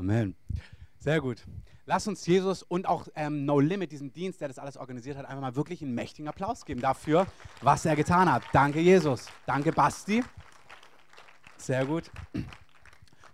Amen. Sehr gut. Lass uns Jesus und auch ähm, No Limit, diesem Dienst, der das alles organisiert hat, einfach mal wirklich einen mächtigen Applaus geben dafür, was er getan hat. Danke, Jesus. Danke, Basti. Sehr gut.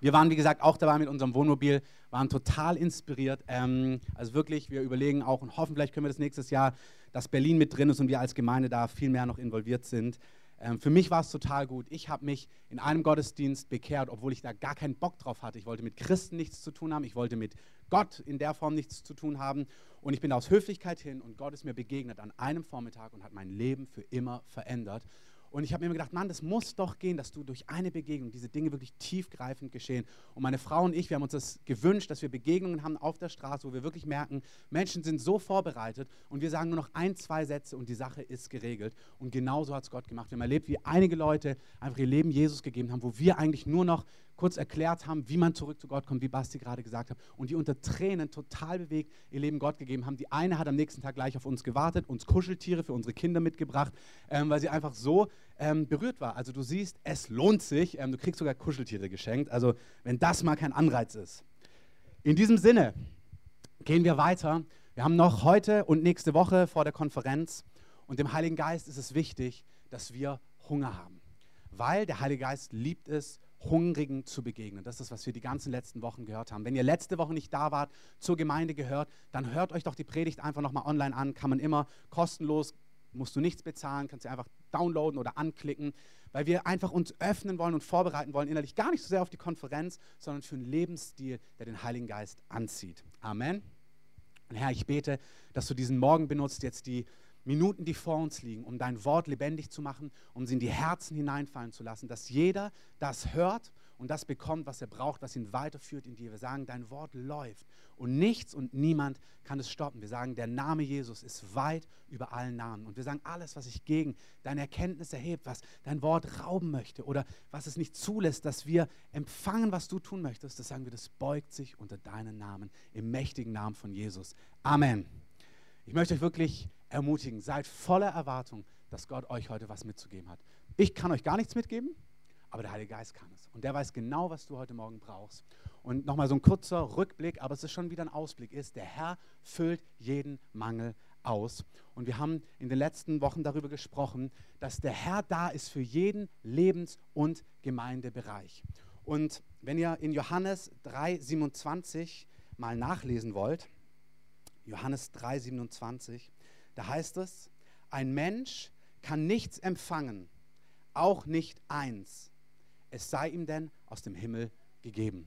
Wir waren, wie gesagt, auch dabei mit unserem Wohnmobil, waren total inspiriert. Ähm, also wirklich, wir überlegen auch und hoffen, vielleicht können wir das nächstes Jahr, dass Berlin mit drin ist und wir als Gemeinde da viel mehr noch involviert sind. Ähm, für mich war es total gut. Ich habe mich in einem Gottesdienst bekehrt, obwohl ich da gar keinen Bock drauf hatte. Ich wollte mit Christen nichts zu tun haben. Ich wollte mit Gott in der Form nichts zu tun haben. Und ich bin aus Höflichkeit hin und Gott ist mir begegnet an einem Vormittag und hat mein Leben für immer verändert. Und ich habe mir gedacht, Mann, das muss doch gehen, dass du durch eine Begegnung diese Dinge wirklich tiefgreifend geschehen. Und meine Frau und ich, wir haben uns das gewünscht, dass wir Begegnungen haben auf der Straße, wo wir wirklich merken, Menschen sind so vorbereitet und wir sagen nur noch ein, zwei Sätze und die Sache ist geregelt. Und genauso hat es Gott gemacht. Wir haben erlebt, wie einige Leute einfach ihr Leben Jesus gegeben haben, wo wir eigentlich nur noch kurz erklärt haben, wie man zurück zu Gott kommt, wie Basti gerade gesagt hat, und die unter Tränen total bewegt ihr Leben Gott gegeben haben. Die eine hat am nächsten Tag gleich auf uns gewartet, uns Kuscheltiere für unsere Kinder mitgebracht, ähm, weil sie einfach so ähm, berührt war. Also du siehst, es lohnt sich. Ähm, du kriegst sogar Kuscheltiere geschenkt. Also wenn das mal kein Anreiz ist. In diesem Sinne gehen wir weiter. Wir haben noch heute und nächste Woche vor der Konferenz und dem Heiligen Geist ist es wichtig, dass wir Hunger haben, weil der Heilige Geist liebt es, Hungrigen zu begegnen. Das ist, was wir die ganzen letzten Wochen gehört haben. Wenn ihr letzte Woche nicht da wart, zur Gemeinde gehört, dann hört euch doch die Predigt einfach nochmal online an. Kann man immer kostenlos, musst du nichts bezahlen, kannst du einfach downloaden oder anklicken, weil wir einfach uns öffnen wollen und vorbereiten wollen, innerlich gar nicht so sehr auf die Konferenz, sondern für einen Lebensstil, der den Heiligen Geist anzieht. Amen. Und Herr, ich bete, dass du diesen Morgen benutzt, jetzt die Minuten, die vor uns liegen, um dein Wort lebendig zu machen, um sie in die Herzen hineinfallen zu lassen, dass jeder das hört und das bekommt, was er braucht, was ihn weiterführt in dir. Wir sagen, dein Wort läuft und nichts und niemand kann es stoppen. Wir sagen, der Name Jesus ist weit über allen Namen. Und wir sagen, alles, was sich gegen deine Erkenntnis erhebt, was dein Wort rauben möchte oder was es nicht zulässt, dass wir empfangen, was du tun möchtest, das sagen wir, das beugt sich unter deinen Namen, im mächtigen Namen von Jesus. Amen. Ich möchte euch wirklich ermutigen. Seid voller Erwartung, dass Gott euch heute was mitzugeben hat. Ich kann euch gar nichts mitgeben, aber der Heilige Geist kann es. Und der weiß genau, was du heute Morgen brauchst. Und nochmal so ein kurzer Rückblick, aber es ist schon wieder ein Ausblick, ist, der Herr füllt jeden Mangel aus. Und wir haben in den letzten Wochen darüber gesprochen, dass der Herr da ist für jeden Lebens- und Gemeindebereich. Und wenn ihr in Johannes 3,27 mal nachlesen wollt, Johannes 3,27, da heißt es, ein Mensch kann nichts empfangen, auch nicht eins, es sei ihm denn aus dem Himmel gegeben.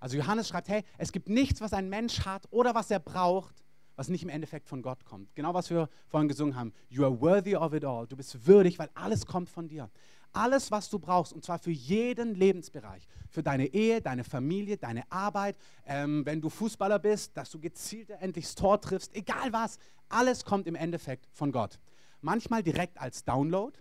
Also Johannes schreibt, hey, es gibt nichts, was ein Mensch hat oder was er braucht, was nicht im Endeffekt von Gott kommt. Genau was wir vorhin gesungen haben. You are worthy of it all. Du bist würdig, weil alles kommt von dir. Alles, was du brauchst, und zwar für jeden Lebensbereich. Für deine Ehe, deine Familie, deine Arbeit, ähm, wenn du Fußballer bist, dass du gezielt endlich das Tor triffst, egal was. Alles kommt im Endeffekt von Gott. Manchmal direkt als Download,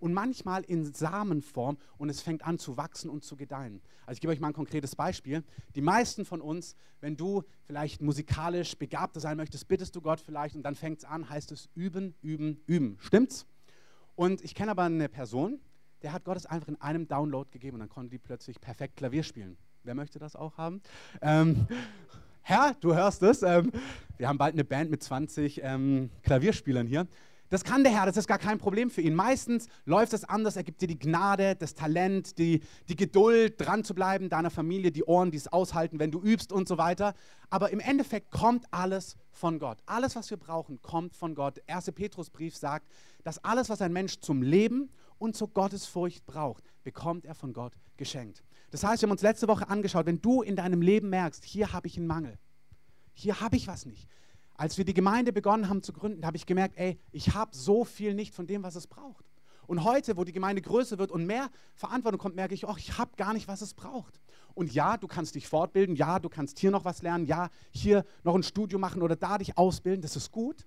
und manchmal in Samenform und es fängt an zu wachsen und zu gedeihen. Also ich gebe euch mal ein konkretes Beispiel. Die meisten von uns, wenn du vielleicht musikalisch begabter sein möchtest, bittest du Gott vielleicht und dann fängt es an, heißt es üben, üben, üben. Stimmt's? Und ich kenne aber eine Person, der hat Gott es einfach in einem Download gegeben und dann konnte die plötzlich perfekt Klavier spielen. Wer möchte das auch haben? Ähm, Herr, du hörst es. Ähm, wir haben bald eine Band mit 20 ähm, Klavierspielern hier. Das kann der Herr, das ist gar kein Problem für ihn. Meistens läuft es anders, er gibt dir die Gnade, das Talent, die, die Geduld, dran zu bleiben, deiner Familie, die Ohren, die es aushalten, wenn du übst und so weiter. Aber im Endeffekt kommt alles von Gott. Alles, was wir brauchen, kommt von Gott. Der erste Petrusbrief sagt, dass alles, was ein Mensch zum Leben und zur Gottesfurcht braucht, bekommt er von Gott geschenkt. Das heißt, wir haben uns letzte Woche angeschaut, wenn du in deinem Leben merkst, hier habe ich einen Mangel, hier habe ich was nicht, als wir die Gemeinde begonnen haben zu gründen, habe ich gemerkt, ey, ich habe so viel nicht von dem, was es braucht. Und heute, wo die Gemeinde größer wird und mehr Verantwortung kommt, merke ich, oh, ich habe gar nicht, was es braucht. Und ja, du kannst dich fortbilden, ja, du kannst hier noch was lernen, ja, hier noch ein Studium machen oder da dich ausbilden, das ist gut.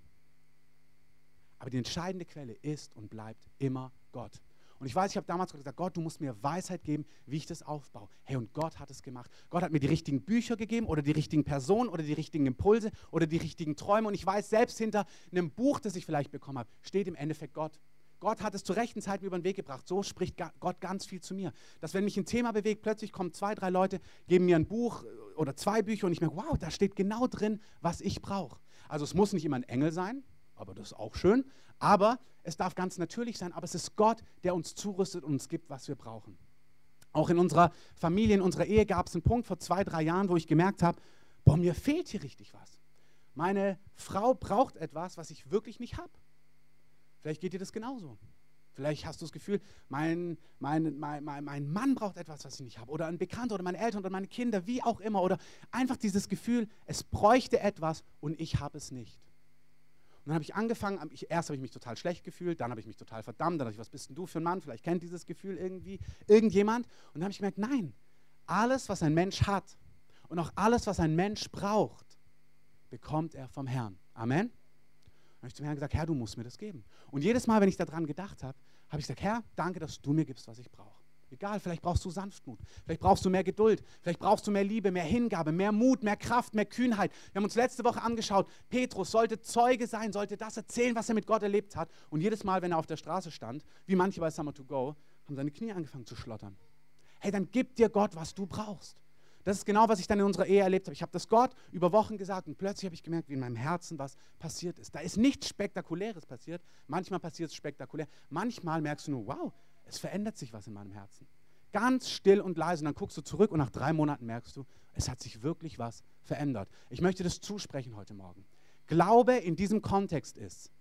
Aber die entscheidende Quelle ist und bleibt immer Gott. Und ich weiß, ich habe damals gesagt, Gott, du musst mir Weisheit geben, wie ich das aufbaue. Hey, und Gott hat es gemacht. Gott hat mir die richtigen Bücher gegeben oder die richtigen Personen oder die richtigen Impulse oder die richtigen Träume. Und ich weiß, selbst hinter einem Buch, das ich vielleicht bekommen habe, steht im Endeffekt Gott. Gott hat es zur rechten Zeit mir über den Weg gebracht. So spricht Gott ganz viel zu mir. Dass wenn mich ein Thema bewegt, plötzlich kommen zwei, drei Leute, geben mir ein Buch, oder zwei Bücher und ich merke, wow, da steht genau drin, was ich brauche. Also es muss nicht immer ein Engel sein, aber das ist auch schön. Aber es darf ganz natürlich sein, aber es ist Gott, der uns zurüstet und uns gibt, was wir brauchen. Auch in unserer Familie, in unserer Ehe gab es einen Punkt vor zwei, drei Jahren, wo ich gemerkt habe, boah, mir fehlt hier richtig was. Meine Frau braucht etwas, was ich wirklich nicht habe. Vielleicht geht dir das genauso. Vielleicht hast du das Gefühl, mein, mein, mein, mein, Mann braucht etwas, was ich nicht habe. Oder ein Bekannter oder meine Eltern oder meine Kinder, wie auch immer. Oder einfach dieses Gefühl, es bräuchte etwas und ich habe es nicht. Und dann habe ich angefangen, ich, erst habe ich mich total schlecht gefühlt, dann habe ich mich total verdammt, dann habe ich, was bist denn du für ein Mann? Vielleicht kennt dieses Gefühl irgendwie irgendjemand. Und dann habe ich gemerkt, nein, alles, was ein Mensch hat und auch alles, was ein Mensch braucht, bekommt er vom Herrn. Amen. Dann habe ich zum Herrn gesagt, Herr, du musst mir das geben. Und jedes Mal, wenn ich daran gedacht habe, habe ich gesagt, Herr, danke, dass du mir gibst, was ich brauche. Egal, vielleicht brauchst du Sanftmut, vielleicht brauchst du mehr Geduld, vielleicht brauchst du mehr Liebe, mehr Hingabe, mehr Mut, mehr Kraft, mehr Kühnheit. Wir haben uns letzte Woche angeschaut, Petrus sollte Zeuge sein, sollte das erzählen, was er mit Gott erlebt hat. Und jedes Mal, wenn er auf der Straße stand, wie manche bei Summer to Go, haben seine Knie angefangen zu schlottern. Hey, dann gib dir Gott, was du brauchst. Das ist genau, was ich dann in unserer Ehe erlebt habe. Ich habe das Gott über Wochen gesagt und plötzlich habe ich gemerkt, wie in meinem Herzen was passiert ist. Da ist nichts Spektakuläres passiert. Manchmal passiert es spektakulär. Manchmal merkst du nur, wow, es verändert sich was in meinem Herzen. Ganz still und leise. Und dann guckst du zurück und nach drei Monaten merkst du, es hat sich wirklich was verändert. Ich möchte das zusprechen heute Morgen. Glaube in diesem Kontext ist,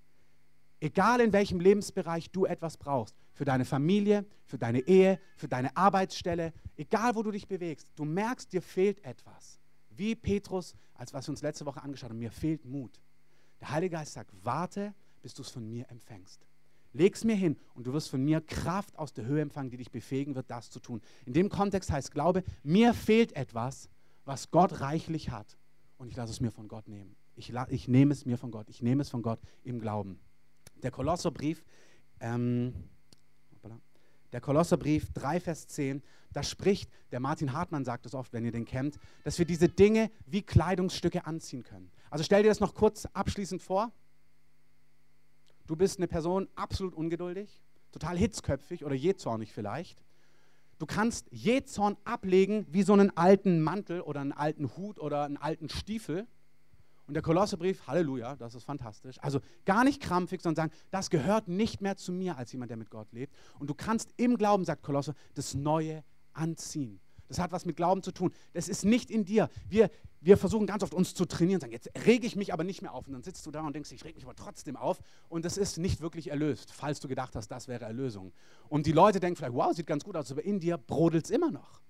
egal in welchem Lebensbereich du etwas brauchst, für deine Familie, für deine Ehe, für deine Arbeitsstelle, egal wo du dich bewegst, du merkst, dir fehlt etwas. Wie Petrus, als was wir uns letzte Woche angeschaut haben, mir fehlt Mut. Der Heilige Geist sagt, warte, bis du es von mir empfängst. Leg es mir hin und du wirst von mir Kraft aus der Höhe empfangen, die dich befähigen wird, das zu tun. In dem Kontext heißt Glaube, mir fehlt etwas, was Gott reichlich hat und ich lasse es mir von Gott nehmen. Ich, ich nehme es mir von Gott. Ich nehme es von Gott im Glauben. Der Kolosserbrief, ähm, der Kolosserbrief 3, Vers 10, da spricht, der Martin Hartmann sagt es oft, wenn ihr den kennt, dass wir diese Dinge wie Kleidungsstücke anziehen können. Also stell dir das noch kurz abschließend vor. Du bist eine Person absolut ungeduldig, total hitzköpfig oder jähzornig vielleicht. Du kannst Jähzorn ablegen wie so einen alten Mantel oder einen alten Hut oder einen alten Stiefel. Und der Kolosserbrief, Halleluja, das ist fantastisch. Also gar nicht krampfig, sondern sagen, das gehört nicht mehr zu mir als jemand, der mit Gott lebt. Und du kannst im Glauben, sagt Kolosser, das Neue anziehen. Das hat was mit Glauben zu tun. Das ist nicht in dir. Wir, wir versuchen ganz oft uns zu trainieren, sagen, jetzt rege ich mich aber nicht mehr auf. Und dann sitzt du da und denkst, ich rege mich aber trotzdem auf. Und das ist nicht wirklich erlöst, falls du gedacht hast, das wäre Erlösung. Und die Leute denken vielleicht, wow, sieht ganz gut aus, aber in dir brodelt es immer noch.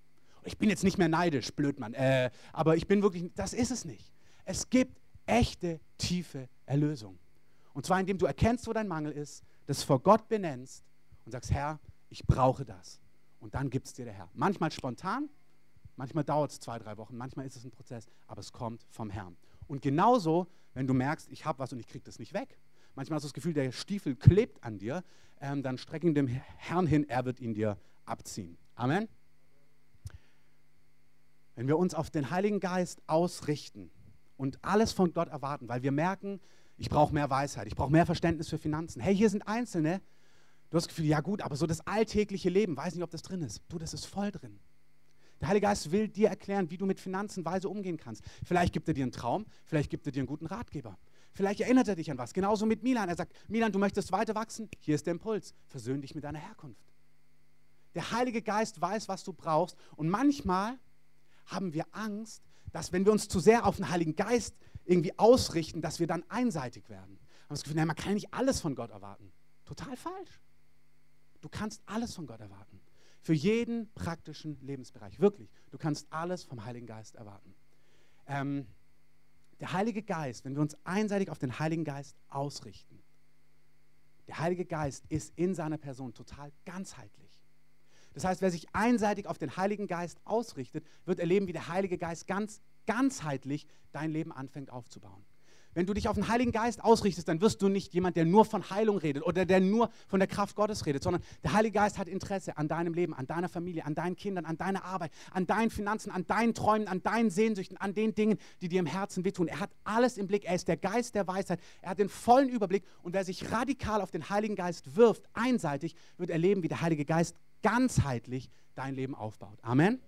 Ich bin jetzt nicht mehr neidisch, blöd Mann. Äh, aber ich bin wirklich, das ist es nicht. Es gibt echte, tiefe Erlösung. Und zwar indem du erkennst, wo dein Mangel ist, das vor Gott benennst und sagst, Herr, ich brauche das und dann gibt es dir der Herr. Manchmal spontan, manchmal dauert es zwei, drei Wochen, manchmal ist es ein Prozess, aber es kommt vom Herrn. Und genauso, wenn du merkst, ich habe was und ich kriege das nicht weg, manchmal hast du das Gefühl, der Stiefel klebt an dir, ähm, dann ihn dem Herrn hin, er wird ihn dir abziehen. Amen. Wenn wir uns auf den Heiligen Geist ausrichten und alles von Gott erwarten, weil wir merken, ich brauche mehr Weisheit, ich brauche mehr Verständnis für Finanzen. Hey, hier sind Einzelne, Du hast das Gefühl, ja gut, aber so das alltägliche Leben, weiß nicht, ob das drin ist. Du, das ist voll drin. Der Heilige Geist will dir erklären, wie du mit Finanzen weise umgehen kannst. Vielleicht gibt er dir einen Traum, vielleicht gibt er dir einen guten Ratgeber. Vielleicht erinnert er dich an was. Genauso mit Milan. Er sagt, Milan, du möchtest weiter wachsen? Hier ist der Impuls. Versöhn dich mit deiner Herkunft. Der Heilige Geist weiß, was du brauchst. Und manchmal haben wir Angst, dass wenn wir uns zu sehr auf den Heiligen Geist irgendwie ausrichten, dass wir dann einseitig werden. Haben das Gefühl, nein, man kann nicht alles von Gott erwarten. Total falsch. Du kannst alles von Gott erwarten. Für jeden praktischen Lebensbereich. Wirklich. Du kannst alles vom Heiligen Geist erwarten. Ähm, der Heilige Geist, wenn wir uns einseitig auf den Heiligen Geist ausrichten, der Heilige Geist ist in seiner Person total ganzheitlich. Das heißt, wer sich einseitig auf den Heiligen Geist ausrichtet, wird erleben, wie der Heilige Geist ganz ganzheitlich dein Leben anfängt aufzubauen. Wenn du dich auf den Heiligen Geist ausrichtest, dann wirst du nicht jemand, der nur von Heilung redet oder der nur von der Kraft Gottes redet, sondern der Heilige Geist hat Interesse an deinem Leben, an deiner Familie, an deinen Kindern, an deiner Arbeit, an deinen Finanzen, an deinen Träumen, an deinen Sehnsüchten, an den Dingen, die dir im Herzen wehtun. Er hat alles im Blick. Er ist der Geist der Weisheit. Er hat den vollen Überblick. Und wer sich radikal auf den Heiligen Geist wirft, einseitig, wird erleben, wie der Heilige Geist ganzheitlich dein Leben aufbaut. Amen.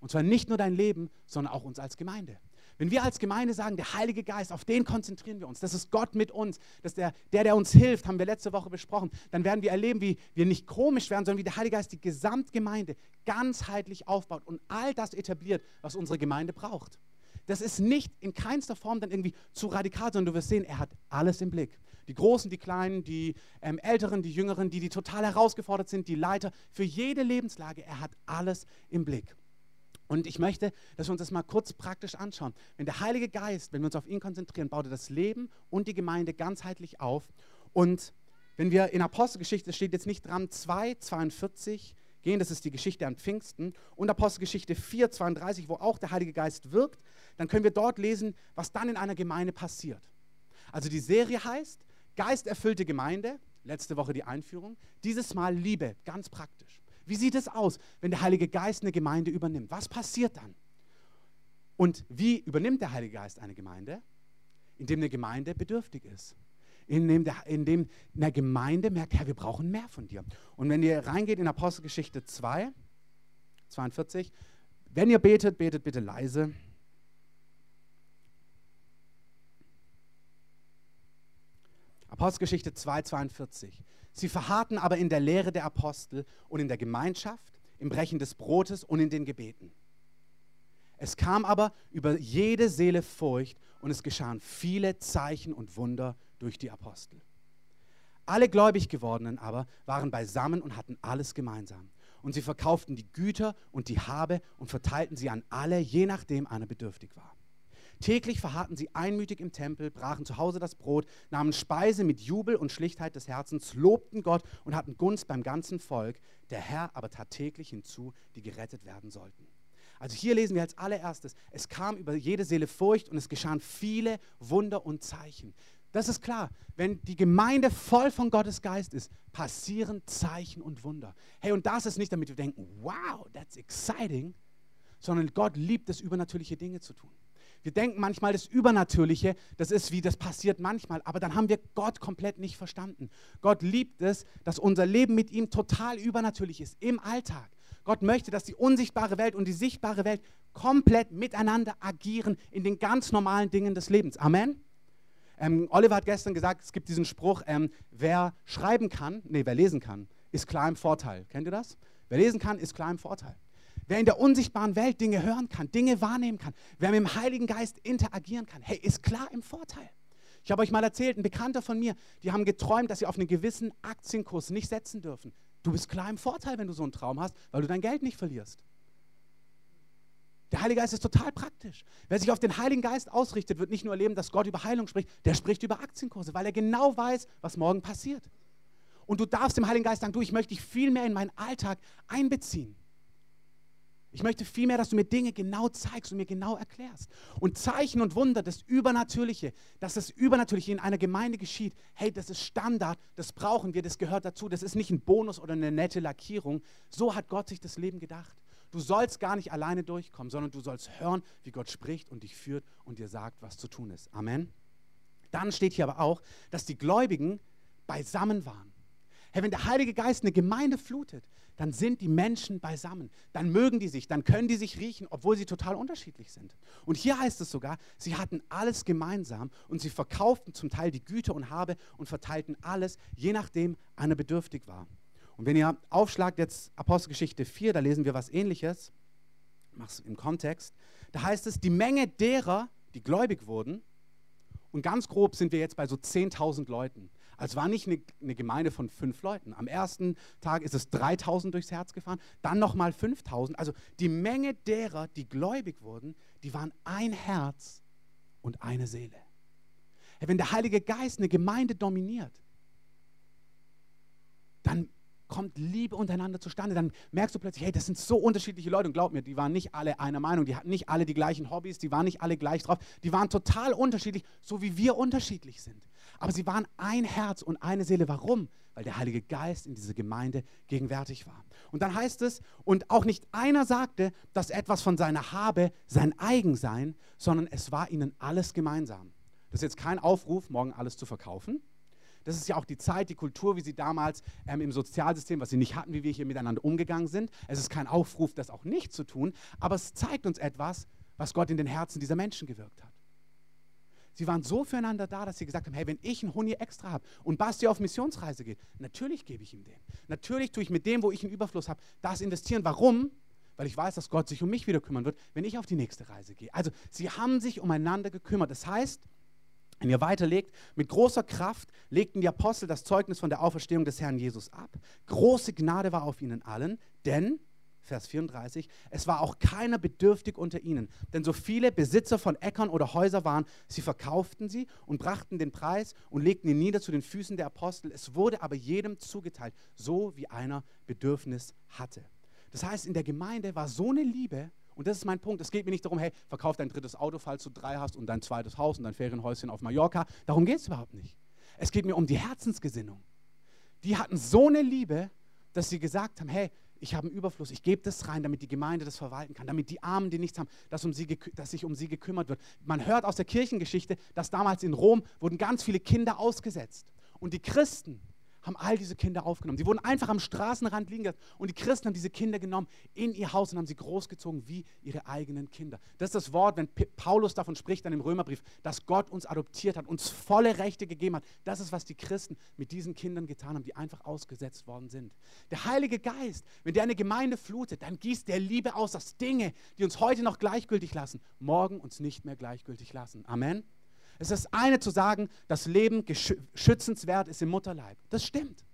Und zwar nicht nur dein Leben, sondern auch uns als Gemeinde. Wenn wir als Gemeinde sagen, der Heilige Geist, auf den konzentrieren wir uns, das ist Gott mit uns, das ist der, der, der uns hilft, haben wir letzte Woche besprochen, dann werden wir erleben, wie wir nicht komisch werden, sondern wie der Heilige Geist die Gesamtgemeinde ganzheitlich aufbaut und all das etabliert, was unsere Gemeinde braucht. Das ist nicht in keinster Form dann irgendwie zu radikal, sondern du wirst sehen, er hat alles im Blick. Die Großen, die Kleinen, die ähm, Älteren, die Jüngeren, die, die total herausgefordert sind, die Leiter, für jede Lebenslage, er hat alles im Blick. Und ich möchte, dass wir uns das mal kurz praktisch anschauen. Wenn der Heilige Geist, wenn wir uns auf ihn konzentrieren, baut er das Leben und die Gemeinde ganzheitlich auf. Und wenn wir in Apostelgeschichte, steht jetzt nicht dran, 2, 42 gehen, das ist die Geschichte an Pfingsten, und Apostelgeschichte 4, 32, wo auch der Heilige Geist wirkt, dann können wir dort lesen, was dann in einer Gemeinde passiert. Also die Serie heißt Geisterfüllte Gemeinde, letzte Woche die Einführung, dieses Mal Liebe, ganz praktisch. Wie sieht es aus, wenn der Heilige Geist eine Gemeinde übernimmt? Was passiert dann? Und wie übernimmt der Heilige Geist eine Gemeinde? Indem eine Gemeinde bedürftig ist. Indem, der, indem eine Gemeinde merkt, Herr, wir brauchen mehr von dir. Und wenn ihr reingeht in Apostelgeschichte 2, 42, wenn ihr betet, betet bitte leise. Apostelgeschichte 2, 42. Sie verharrten aber in der Lehre der Apostel und in der Gemeinschaft, im Brechen des Brotes und in den Gebeten. Es kam aber über jede Seele Furcht und es geschahen viele Zeichen und Wunder durch die Apostel. Alle gläubig gewordenen aber waren beisammen und hatten alles gemeinsam. Und sie verkauften die Güter und die Habe und verteilten sie an alle, je nachdem einer bedürftig war. Täglich verharrten sie einmütig im Tempel, brachen zu Hause das Brot, nahmen Speise mit Jubel und Schlichtheit des Herzens, lobten Gott und hatten Gunst beim ganzen Volk. Der Herr aber tat täglich hinzu, die gerettet werden sollten. Also hier lesen wir als allererstes, es kam über jede Seele Furcht und es geschahen viele Wunder und Zeichen. Das ist klar, wenn die Gemeinde voll von Gottes Geist ist, passieren Zeichen und Wunder. Hey, und das ist nicht, damit wir denken, wow, that's exciting, sondern Gott liebt es, übernatürliche Dinge zu tun. Wir denken manchmal, das Übernatürliche, das ist wie, das passiert manchmal, aber dann haben wir Gott komplett nicht verstanden. Gott liebt es, dass unser Leben mit ihm total übernatürlich ist, im Alltag. Gott möchte, dass die unsichtbare Welt und die sichtbare Welt komplett miteinander agieren in den ganz normalen Dingen des Lebens. Amen. Ähm, Oliver hat gestern gesagt, es gibt diesen Spruch, ähm, wer schreiben kann, nee, wer lesen kann, ist klar im Vorteil. Kennt ihr das? Wer lesen kann, ist klar im Vorteil. Wer in der unsichtbaren Welt Dinge hören kann, Dinge wahrnehmen kann, wer mit dem Heiligen Geist interagieren kann, hey, ist klar im Vorteil. Ich habe euch mal erzählt, ein Bekannter von mir, die haben geträumt, dass sie auf einen gewissen Aktienkurs nicht setzen dürfen. Du bist klar im Vorteil, wenn du so einen Traum hast, weil du dein Geld nicht verlierst. Der Heilige Geist ist total praktisch. Wer sich auf den Heiligen Geist ausrichtet, wird nicht nur erleben, dass Gott über Heilung spricht, der spricht über Aktienkurse, weil er genau weiß, was morgen passiert. Und du darfst dem Heiligen Geist sagen, du, ich möchte dich viel mehr in meinen Alltag einbeziehen. Ich möchte vielmehr, dass du mir Dinge genau zeigst und mir genau erklärst. Und Zeichen und Wunder, das Übernatürliche, dass das Übernatürliche in einer Gemeinde geschieht, hey, das ist Standard, das brauchen wir, das gehört dazu. Das ist nicht ein Bonus oder eine nette Lackierung. So hat Gott sich das Leben gedacht. Du sollst gar nicht alleine durchkommen, sondern du sollst hören, wie Gott spricht und dich führt und dir sagt, was zu tun ist. Amen. Dann steht hier aber auch, dass die Gläubigen beisammen waren. Hey, wenn der Heilige Geist eine Gemeinde flutet, dann sind die Menschen beisammen. Dann mögen die sich, dann können die sich riechen, obwohl sie total unterschiedlich sind. Und hier heißt es sogar, sie hatten alles gemeinsam und sie verkauften zum Teil die Güter und Habe und verteilten alles, je nachdem einer bedürftig war. Und wenn ihr aufschlagt jetzt Apostelgeschichte 4, da lesen wir was ähnliches, mach's im Kontext, da heißt es, die Menge derer, die gläubig wurden, und ganz grob sind wir jetzt bei so 10.000 Leuten. Also es war nicht eine, eine, Gemeinde von fünf Leuten. Am ersten Tag ist es 3000 durchs Herz gefahren, dann nochmal 5000. Also die Menge derer, die gläubig wurden, die waren ein Herz und eine Seele. Wenn der Heilige Geist eine Gemeinde dominiert, dann kommt Liebe untereinander zustande. Dann merkst du plötzlich, hey, das sind so unterschiedliche Leute. Und glaub mir, die waren nicht alle einer Meinung, die hatten nicht alle die gleichen Hobbys, die waren nicht alle gleich drauf. Die waren total unterschiedlich, so wie wir unterschiedlich sind. Aber sie waren ein Herz und eine Seele. Warum? Weil der Heilige Geist in dieser Gemeinde gegenwärtig war. Und dann heißt es, und auch nicht einer sagte, dass etwas von seiner Habe sein eigen sein, sondern es war ihnen alles gemeinsam. Das ist jetzt kein Aufruf, morgen alles zu verkaufen. Das ist ja auch die Zeit, die Kultur, wie sie damals ähm, im Sozialsystem, was sie nicht hatten, wie wir hier miteinander umgegangen sind. Es ist kein Aufruf, das auch nicht zu tun, aber es zeigt uns etwas, was Gott in den Herzen dieser Menschen gewirkt hat. Sie waren so füreinander da, dass sie gesagt haben, hey, wenn ich einen Huni extra habe und Basti auf Missionsreise geht, natürlich gebe ich ihm den. Natürlich tue ich mit dem, wo ich einen Überfluss habe, das investieren. Warum? Weil ich weiß, dass Gott sich um mich wieder kümmern wird, wenn ich auf die nächste Reise gehe. Also sie haben sich umeinander gekümmert. Das heißt, wenn ihr weiterlegt, mit großer Kraft legten die Apostel das Zeugnis von der Auferstehung des Herrn Jesus ab. Große Gnade war auf ihnen allen, denn Vers 34, es war auch keiner bedürftig unter ihnen, denn so viele Besitzer von Äckern oder Häuser waren, sie verkauften sie und brachten den Preis und legten ihn nieder zu den Füßen der Apostel. Es wurde aber jedem zugeteilt, so wie einer Bedürfnis hatte. Das heißt, in der Gemeinde war so eine Liebe, und das ist mein Punkt. Es geht mir nicht darum, hey, verkauf dein drittes Auto, falls du drei hast und dein zweites Haus und dein Ferienhäuschen auf Mallorca. Darum geht es überhaupt nicht. Es geht mir um die Herzensgesinnung. Die hatten so eine Liebe, dass sie gesagt haben, hey, ich habe einen Überfluss, ich gebe das rein, damit die Gemeinde das verwalten kann, damit die Armen, die nichts haben, dass, um sie, dass sich um sie gekümmert wird. Man hört aus der Kirchengeschichte, dass damals in Rom wurden ganz viele Kinder ausgesetzt. Und die Christen, haben all diese Kinder aufgenommen. Sie wurden einfach am Straßenrand liegen gelassen und die Christen haben diese Kinder genommen in ihr Haus und haben sie großgezogen wie ihre eigenen Kinder. Das ist das Wort, wenn Paulus davon spricht dann im Römerbrief, dass Gott uns adoptiert hat, uns volle Rechte gegeben hat. Das ist, was die Christen mit diesen Kindern getan haben, die einfach ausgesetzt worden sind. Der Heilige Geist, wenn der eine Gemeinde flutet, dann gießt der Liebe aus, dass Dinge, die uns heute noch gleichgültig lassen, morgen uns nicht mehr gleichgültig lassen. Amen. Es ist das eine zu sagen, das Leben schützenswert ist im Mutterleib. Das stimmt.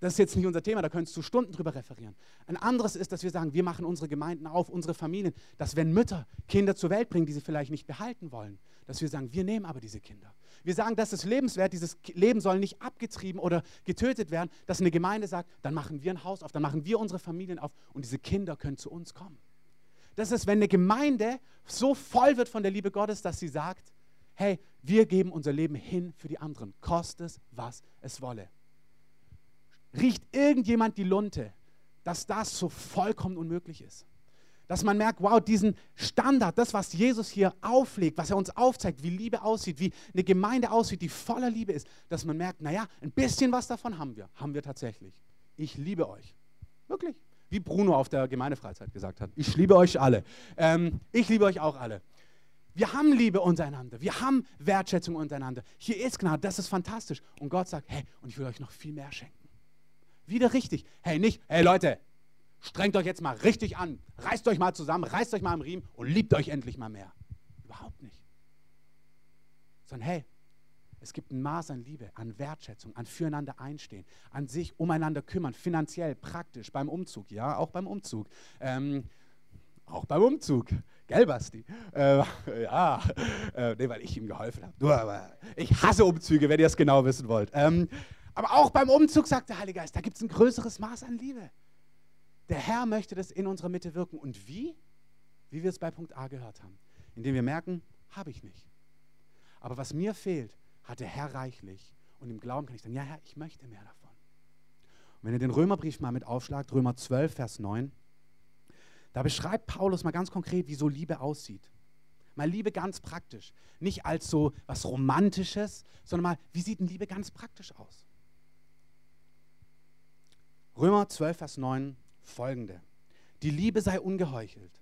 Das ist jetzt nicht unser Thema, da könntest du Stunden drüber referieren. Ein anderes ist, dass wir sagen, wir machen unsere Gemeinden auf, unsere Familien, dass wenn Mütter Kinder zur Welt bringen, die sie vielleicht nicht behalten wollen, dass wir sagen, wir nehmen aber diese Kinder. Wir sagen, das ist lebenswert, dieses Leben soll nicht abgetrieben oder getötet werden, dass eine Gemeinde sagt, dann machen wir ein Haus auf, dann machen wir unsere Familien auf und diese Kinder können zu uns kommen. Das ist, wenn eine Gemeinde so voll wird von der Liebe Gottes, dass sie sagt, hey, wir geben unser Leben hin für die anderen, koste es, was es wolle. Riecht irgendjemand die Lunte, dass das so vollkommen unmöglich ist? Dass man merkt, wow, diesen Standard, das, was Jesus hier auflegt, was er uns aufzeigt, wie Liebe aussieht, wie eine Gemeinde aussieht, die voller Liebe ist, dass man merkt, naja, ein bisschen was davon haben wir, haben wir tatsächlich. Ich liebe euch. Wirklich. Wie Bruno auf der Gemeindefreizeit gesagt hat. Ich liebe euch alle. Ähm, ich liebe euch auch alle. Wir haben Liebe untereinander. Wir haben Wertschätzung untereinander. Hier ist Gnade. Das ist fantastisch. Und Gott sagt, hey, und ich will euch noch viel mehr schenken. Wieder richtig. Hey, nicht, hey Leute, strengt euch jetzt mal richtig an. Reißt euch mal zusammen, reißt euch mal am Riemen und liebt euch endlich mal mehr. Überhaupt nicht. Sondern hey, es gibt ein Maß an Liebe, an Wertschätzung, an füreinander einstehen, an sich umeinander kümmern, finanziell, praktisch, beim Umzug, ja, auch beim Umzug. Ähm, auch beim Umzug. Gell, Basti? Äh, ja, äh, nee, weil ich ihm geholfen habe. Du, aber ich hasse Umzüge, wenn ihr es genau wissen wollt. Ähm, aber auch beim Umzug, sagt der Heilige Geist, da gibt es ein größeres Maß an Liebe. Der Herr möchte das in unserer Mitte wirken. Und wie? Wie wir es bei Punkt A gehört haben. Indem wir merken, habe ich nicht. Aber was mir fehlt, hat der Herr reichlich. Und im Glauben kann ich sagen, ja Herr, ich möchte mehr davon. Und wenn ihr den Römerbrief mal mit aufschlagt, Römer 12, Vers 9, da beschreibt Paulus mal ganz konkret, wie so Liebe aussieht. Mal Liebe ganz praktisch. Nicht als so was Romantisches, sondern mal, wie sieht denn Liebe ganz praktisch aus? Römer 12, Vers 9 folgende. Die Liebe sei ungeheuchelt.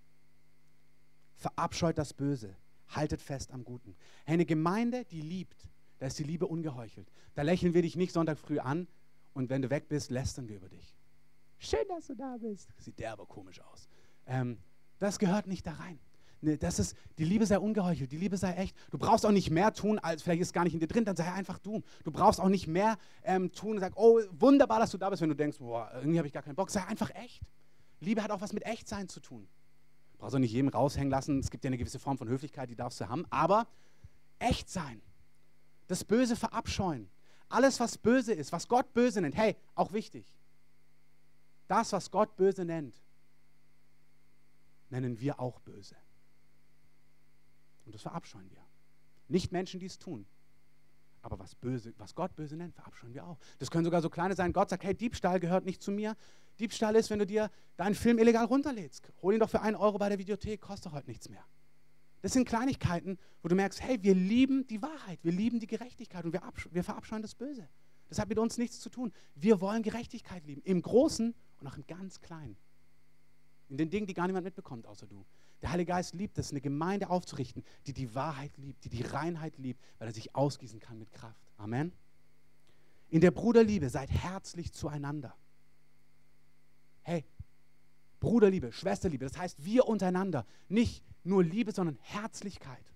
Verabscheut das Böse. Haltet fest am Guten. Eine Gemeinde, die liebt, da ist die Liebe ungeheuchelt. Da lächeln wir dich nicht Sonntag früh an und wenn du weg bist, lästern wir über dich. Schön, dass du da bist. Sieht der aber komisch aus. Ähm, das gehört nicht da rein. Ne, das ist, die Liebe sei ungeheuchelt, die Liebe sei echt. Du brauchst auch nicht mehr tun, als vielleicht ist es gar nicht in dir drin, dann sei einfach du. Du brauchst auch nicht mehr ähm, tun und sag, oh, wunderbar, dass du da bist, wenn du denkst, boah, irgendwie habe ich gar keinen Bock. Sei einfach echt. Liebe hat auch was mit Echtsein zu tun. Du brauchst auch nicht jedem raushängen lassen. Es gibt ja eine gewisse Form von Höflichkeit, die darfst du haben. Aber echt sein. Das Böse verabscheuen. Alles, was böse ist, was Gott böse nennt, hey, auch wichtig. Das, was Gott böse nennt, nennen wir auch böse. Und das verabscheuen wir. Nicht Menschen, die es tun. Aber was, böse, was Gott böse nennt, verabscheuen wir auch. Das können sogar so kleine sein. Gott sagt, hey, Diebstahl gehört nicht zu mir. Diebstahl ist, wenn du dir deinen Film illegal runterlädst. Hol ihn doch für einen Euro bei der Videothek, kostet doch heute nichts mehr. Das sind Kleinigkeiten, wo du merkst, hey, wir lieben die Wahrheit, wir lieben die Gerechtigkeit und wir, wir verabscheuen das Böse. Das hat mit uns nichts zu tun. Wir wollen Gerechtigkeit lieben, im Großen und auch im ganz Kleinen. In den Dingen, die gar niemand mitbekommt, außer du. Der Heilige Geist liebt es, eine Gemeinde aufzurichten, die die Wahrheit liebt, die die Reinheit liebt, weil er sich ausgießen kann mit Kraft. Amen. In der Bruderliebe seid herzlich zueinander. Hey, Bruderliebe, Schwesterliebe, das heißt wir untereinander. Nicht nur Liebe, sondern Herzlichkeit.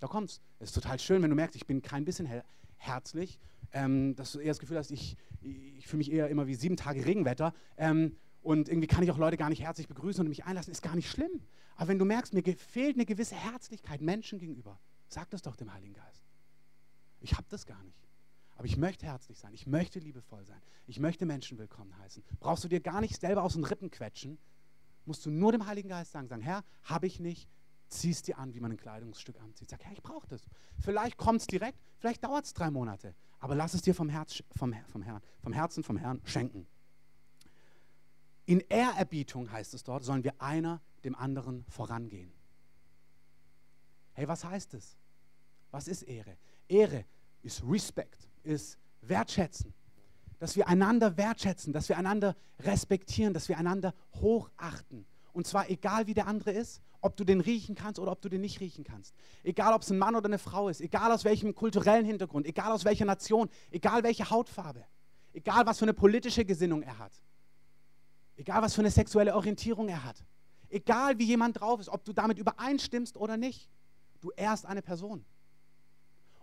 Da kommt's. Es ist total schön, wenn du merkst, ich bin kein bisschen herzlich, ähm, dass du eher das Gefühl hast, ich, ich fühle mich eher immer wie sieben Tage Regenwetter. Ähm, und irgendwie kann ich auch Leute gar nicht herzlich begrüßen und mich einlassen, ist gar nicht schlimm. Aber wenn du merkst, mir fehlt eine gewisse Herzlichkeit Menschen gegenüber, sag das doch dem Heiligen Geist. Ich habe das gar nicht. Aber ich möchte herzlich sein, ich möchte liebevoll sein, ich möchte Menschen willkommen heißen. Brauchst du dir gar nicht selber aus den Rippen quetschen, musst du nur dem Heiligen Geist sagen, sagen, Herr, habe ich nicht, ziehst dir an, wie man ein Kleidungsstück anzieht. Sag, Herr, ich brauche das. Vielleicht kommt es direkt, vielleicht dauert es drei Monate, aber lass es dir vom, Herz, vom, vom, Herrn, vom Herzen, vom Herrn schenken. In Ehrerbietung heißt es dort, sollen wir einer dem anderen vorangehen. Hey, was heißt es? Was ist Ehre? Ehre ist Respekt, ist Wertschätzen. Dass wir einander wertschätzen, dass wir einander respektieren, dass wir einander hochachten. Und zwar egal wie der andere ist, ob du den riechen kannst oder ob du den nicht riechen kannst. Egal ob es ein Mann oder eine Frau ist, egal aus welchem kulturellen Hintergrund, egal aus welcher Nation, egal welche Hautfarbe, egal was für eine politische Gesinnung er hat. Egal, was für eine sexuelle Orientierung er hat. Egal, wie jemand drauf ist, ob du damit übereinstimmst oder nicht. Du ehrst eine Person.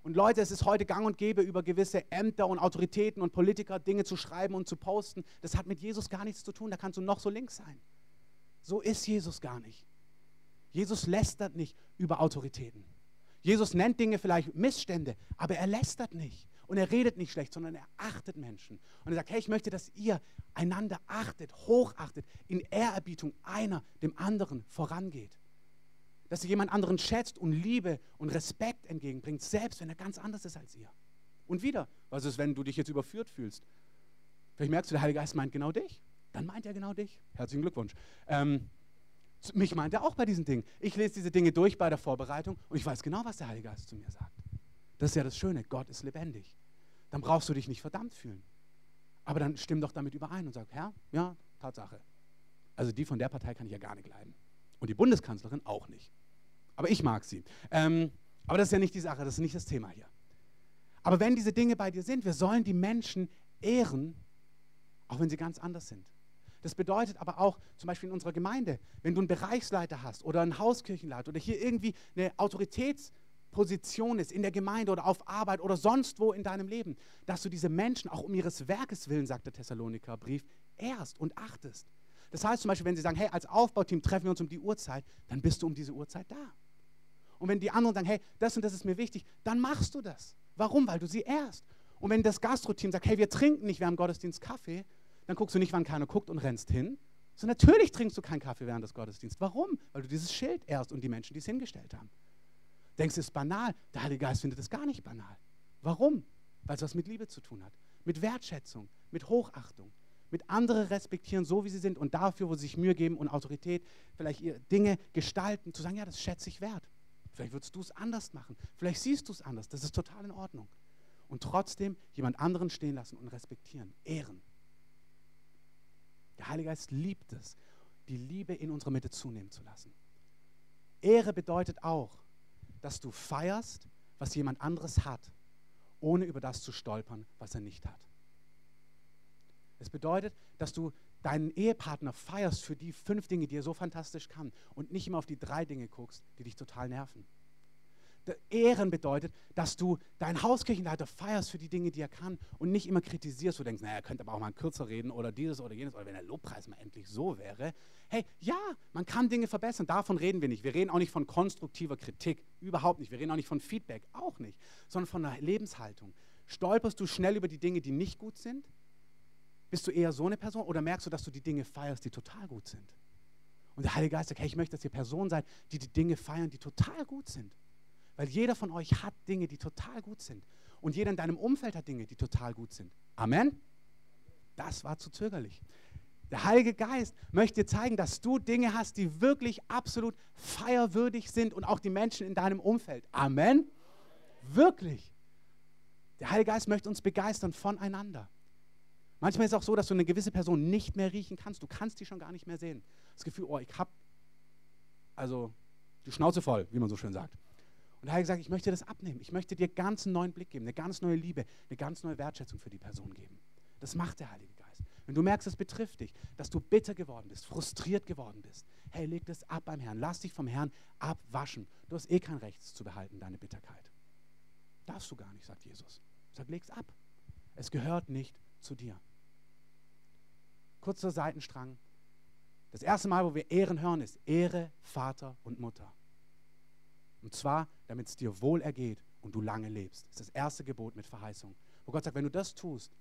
Und Leute, es ist heute gang und gäbe, über gewisse Ämter und Autoritäten und Politiker Dinge zu schreiben und zu posten. Das hat mit Jesus gar nichts zu tun. Da kannst du noch so links sein. So ist Jesus gar nicht. Jesus lästert nicht über Autoritäten. Jesus nennt Dinge vielleicht Missstände, aber er lästert nicht. Und er redet nicht schlecht, sondern er achtet Menschen. Und er sagt, hey, ich möchte, dass ihr einander achtet, hochachtet, in Ehrerbietung einer dem anderen vorangeht. Dass ihr jemand anderen schätzt und Liebe und Respekt entgegenbringt, selbst wenn er ganz anders ist als ihr. Und wieder, was ist, wenn du dich jetzt überführt fühlst? Vielleicht merkst du, der Heilige Geist meint genau dich. Dann meint er genau dich. Herzlichen Glückwunsch. Ähm, mich meint er auch bei diesen Dingen. Ich lese diese Dinge durch bei der Vorbereitung und ich weiß genau, was der Heilige Geist zu mir sagt. Das ist ja das Schöne, Gott ist lebendig. Dann brauchst du dich nicht verdammt fühlen. Aber dann stimm doch damit überein und sag, Herr, ja, Tatsache. Also die von der Partei kann ich ja gar nicht leiden. Und die Bundeskanzlerin auch nicht. Aber ich mag sie. Ähm, aber das ist ja nicht die Sache, das ist nicht das Thema hier. Aber wenn diese Dinge bei dir sind, wir sollen die Menschen ehren, auch wenn sie ganz anders sind. Das bedeutet aber auch, zum Beispiel in unserer Gemeinde, wenn du einen Bereichsleiter hast oder einen Hauskirchenleiter oder hier irgendwie eine Autoritäts- Position ist, in der Gemeinde oder auf Arbeit oder sonst wo in deinem Leben, dass du diese Menschen auch um ihres Werkes willen, sagt der Thessaloniker Brief, ehrst und achtest. Das heißt zum Beispiel, wenn sie sagen, hey, als Aufbauteam treffen wir uns um die Uhrzeit, dann bist du um diese Uhrzeit da. Und wenn die anderen sagen, hey, das und das ist mir wichtig, dann machst du das. Warum? Weil du sie ehrst. Und wenn das Gastroteam sagt, hey, wir trinken nicht während Gottesdienst Kaffee, dann guckst du nicht, wann keiner guckt und rennst hin. So natürlich trinkst du keinen Kaffee während des Gottesdienstes. Warum? Weil du dieses Schild ehrst und die Menschen, die es hingestellt haben. Denkst du, es ist banal? Der Heilige Geist findet es gar nicht banal. Warum? Weil es was mit Liebe zu tun hat. Mit Wertschätzung, mit Hochachtung, mit andere respektieren, so wie sie sind und dafür, wo sie sich Mühe geben und Autorität, vielleicht ihre Dinge gestalten, zu sagen, ja, das schätze ich wert. Vielleicht würdest du es anders machen. Vielleicht siehst du es anders. Das ist total in Ordnung. Und trotzdem jemand anderen stehen lassen und respektieren, ehren. Der Heilige Geist liebt es, die Liebe in unserer Mitte zunehmen zu lassen. Ehre bedeutet auch, dass du feierst, was jemand anderes hat, ohne über das zu stolpern, was er nicht hat. Es bedeutet, dass du deinen Ehepartner feierst für die fünf Dinge, die er so fantastisch kann und nicht immer auf die drei Dinge guckst, die dich total nerven. Ehren bedeutet, dass du deinen Hauskirchenleiter feierst für die Dinge, die er kann und nicht immer kritisierst, du denkst, naja, er könnte aber auch mal kürzer reden oder dieses oder jenes oder wenn der Lobpreis mal endlich so wäre. Hey, ja, man kann Dinge verbessern, davon reden wir nicht. Wir reden auch nicht von konstruktiver Kritik, überhaupt nicht. Wir reden auch nicht von Feedback, auch nicht, sondern von einer Lebenshaltung. Stolperst du schnell über die Dinge, die nicht gut sind? Bist du eher so eine Person oder merkst du, dass du die Dinge feierst, die total gut sind? Und der Heilige Geist sagt, hey, ich möchte, dass ihr Personen seid, die die Dinge feiern, die total gut sind. Weil jeder von euch hat Dinge, die total gut sind. Und jeder in deinem Umfeld hat Dinge, die total gut sind. Amen? Das war zu zögerlich. Der Heilige Geist möchte dir zeigen, dass du Dinge hast, die wirklich absolut feierwürdig sind und auch die Menschen in deinem Umfeld. Amen. Wirklich. Der Heilige Geist möchte uns begeistern voneinander. Manchmal ist es auch so, dass du eine gewisse Person nicht mehr riechen kannst. Du kannst die schon gar nicht mehr sehen. Das Gefühl, oh, ich habe also die Schnauze voll, wie man so schön sagt. Und der Heilige sagt, ich möchte das abnehmen. Ich möchte dir ganz einen neuen Blick geben, eine ganz neue Liebe, eine ganz neue Wertschätzung für die Person geben. Das macht der Heilige Geist. Wenn du merkst, es betrifft dich, dass du bitter geworden bist, frustriert geworden bist, hey, leg das ab beim Herrn. Lass dich vom Herrn abwaschen. Du hast eh kein Recht zu behalten, deine Bitterkeit. Darfst du gar nicht, sagt Jesus. Sag, leg's ab. Es gehört nicht zu dir. Kurzer Seitenstrang. Das erste Mal, wo wir Ehren hören, ist Ehre Vater und Mutter. Und zwar, damit es dir wohl ergeht und du lange lebst. Das ist das erste Gebot mit Verheißung. Wo Gott sagt, wenn du das tust,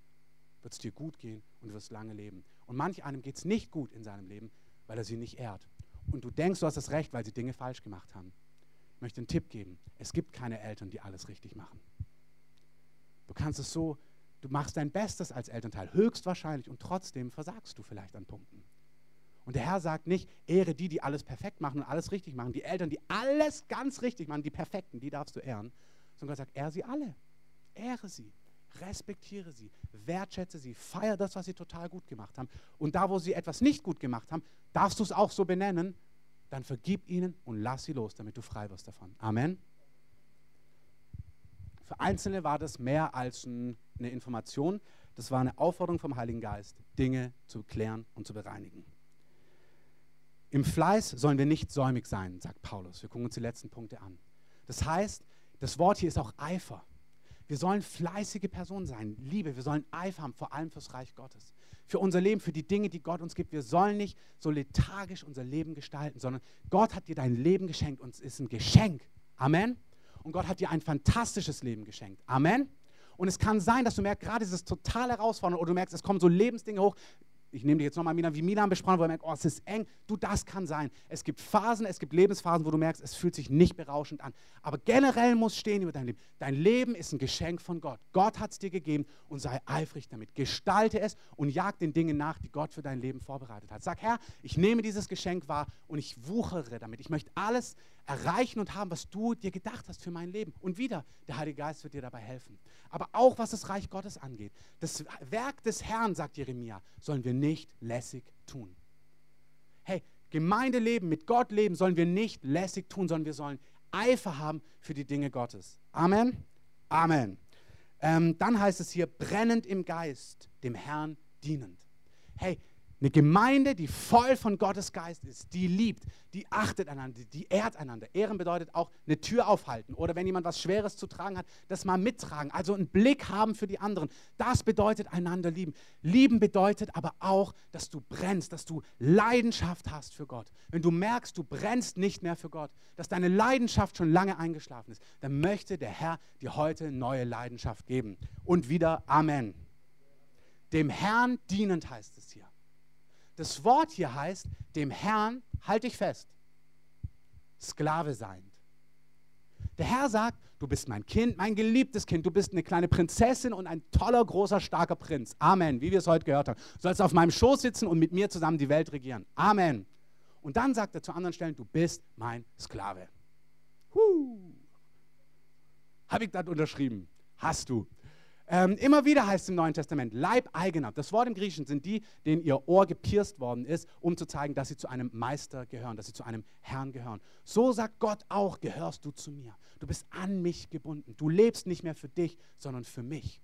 wird es dir gut gehen und du wirst lange leben. Und manch einem geht es nicht gut in seinem Leben, weil er sie nicht ehrt. Und du denkst, du hast das Recht, weil sie Dinge falsch gemacht haben. Ich möchte einen Tipp geben. Es gibt keine Eltern, die alles richtig machen. Du kannst es so, du machst dein Bestes als Elternteil, höchstwahrscheinlich, und trotzdem versagst du vielleicht an Punkten. Und der Herr sagt nicht, ehre die, die alles perfekt machen und alles richtig machen. Die Eltern, die alles ganz richtig machen, die Perfekten, die darfst du ehren. Sondern Gott sagt, ehre sie alle. Ehre sie. Respektiere sie. Wertschätze sie. Feier das, was sie total gut gemacht haben. Und da, wo sie etwas nicht gut gemacht haben, darfst du es auch so benennen. Dann vergib ihnen und lass sie los, damit du frei wirst davon. Amen. Für Einzelne war das mehr als ein, eine Information. Das war eine Aufforderung vom Heiligen Geist, Dinge zu klären und zu bereinigen. Im Fleiß sollen wir nicht säumig sein, sagt Paulus. Wir gucken uns die letzten Punkte an. Das heißt, das Wort hier ist auch Eifer. Wir sollen fleißige Personen sein, Liebe, wir sollen Eifer haben, vor allem fürs Reich Gottes. Für unser Leben, für die Dinge, die Gott uns gibt. Wir sollen nicht so lethargisch unser Leben gestalten, sondern Gott hat dir dein Leben geschenkt und es ist ein Geschenk. Amen. Und Gott hat dir ein fantastisches Leben geschenkt. Amen. Und es kann sein, dass du merkst, gerade dieses total herausfordernde, oder du merkst, es kommen so Lebensdinge hoch, ich nehme dich jetzt nochmal, Milan, wie Milan besprochen, wo er merkt, oh, es ist eng. Du, das kann sein. Es gibt Phasen, es gibt Lebensphasen, wo du merkst, es fühlt sich nicht berauschend an. Aber generell muss stehen über dein Leben. Dein Leben ist ein Geschenk von Gott. Gott hat es dir gegeben und sei eifrig damit. Gestalte es und jag den Dingen nach, die Gott für dein Leben vorbereitet hat. Sag, Herr, ich nehme dieses Geschenk wahr und ich wuchere damit. Ich möchte alles erreichen und haben, was du dir gedacht hast für mein Leben. Und wieder, der Heilige Geist wird dir dabei helfen. Aber auch was das Reich Gottes angeht. Das Werk des Herrn, sagt Jeremia, sollen wir nicht lässig tun. Hey, Gemeindeleben, mit Gott leben, sollen wir nicht lässig tun, sondern wir sollen Eifer haben für die Dinge Gottes. Amen. Amen. Ähm, dann heißt es hier, brennend im Geist, dem Herrn dienend. Hey, eine Gemeinde, die voll von Gottes Geist ist, die liebt, die achtet einander, die ehrt einander. Ehren bedeutet auch eine Tür aufhalten oder wenn jemand was Schweres zu tragen hat, das mal mittragen. Also einen Blick haben für die anderen. Das bedeutet einander lieben. Lieben bedeutet aber auch, dass du brennst, dass du Leidenschaft hast für Gott. Wenn du merkst, du brennst nicht mehr für Gott, dass deine Leidenschaft schon lange eingeschlafen ist, dann möchte der Herr dir heute neue Leidenschaft geben. Und wieder Amen. Dem Herrn dienend heißt es hier. Das Wort hier heißt, dem Herrn, halte ich fest, Sklave sein. Der Herr sagt, du bist mein Kind, mein geliebtes Kind, du bist eine kleine Prinzessin und ein toller, großer, starker Prinz. Amen, wie wir es heute gehört haben. Du sollst auf meinem Schoß sitzen und mit mir zusammen die Welt regieren. Amen. Und dann sagt er zu anderen Stellen, du bist mein Sklave. Huh. Habe ich das unterschrieben? Hast du. Ähm, immer wieder heißt es im Neuen Testament, Leibeigener. Das Wort im Griechischen sind die, denen ihr Ohr gepierst worden ist, um zu zeigen, dass sie zu einem Meister gehören, dass sie zu einem Herrn gehören. So sagt Gott auch, gehörst du zu mir. Du bist an mich gebunden. Du lebst nicht mehr für dich, sondern für mich.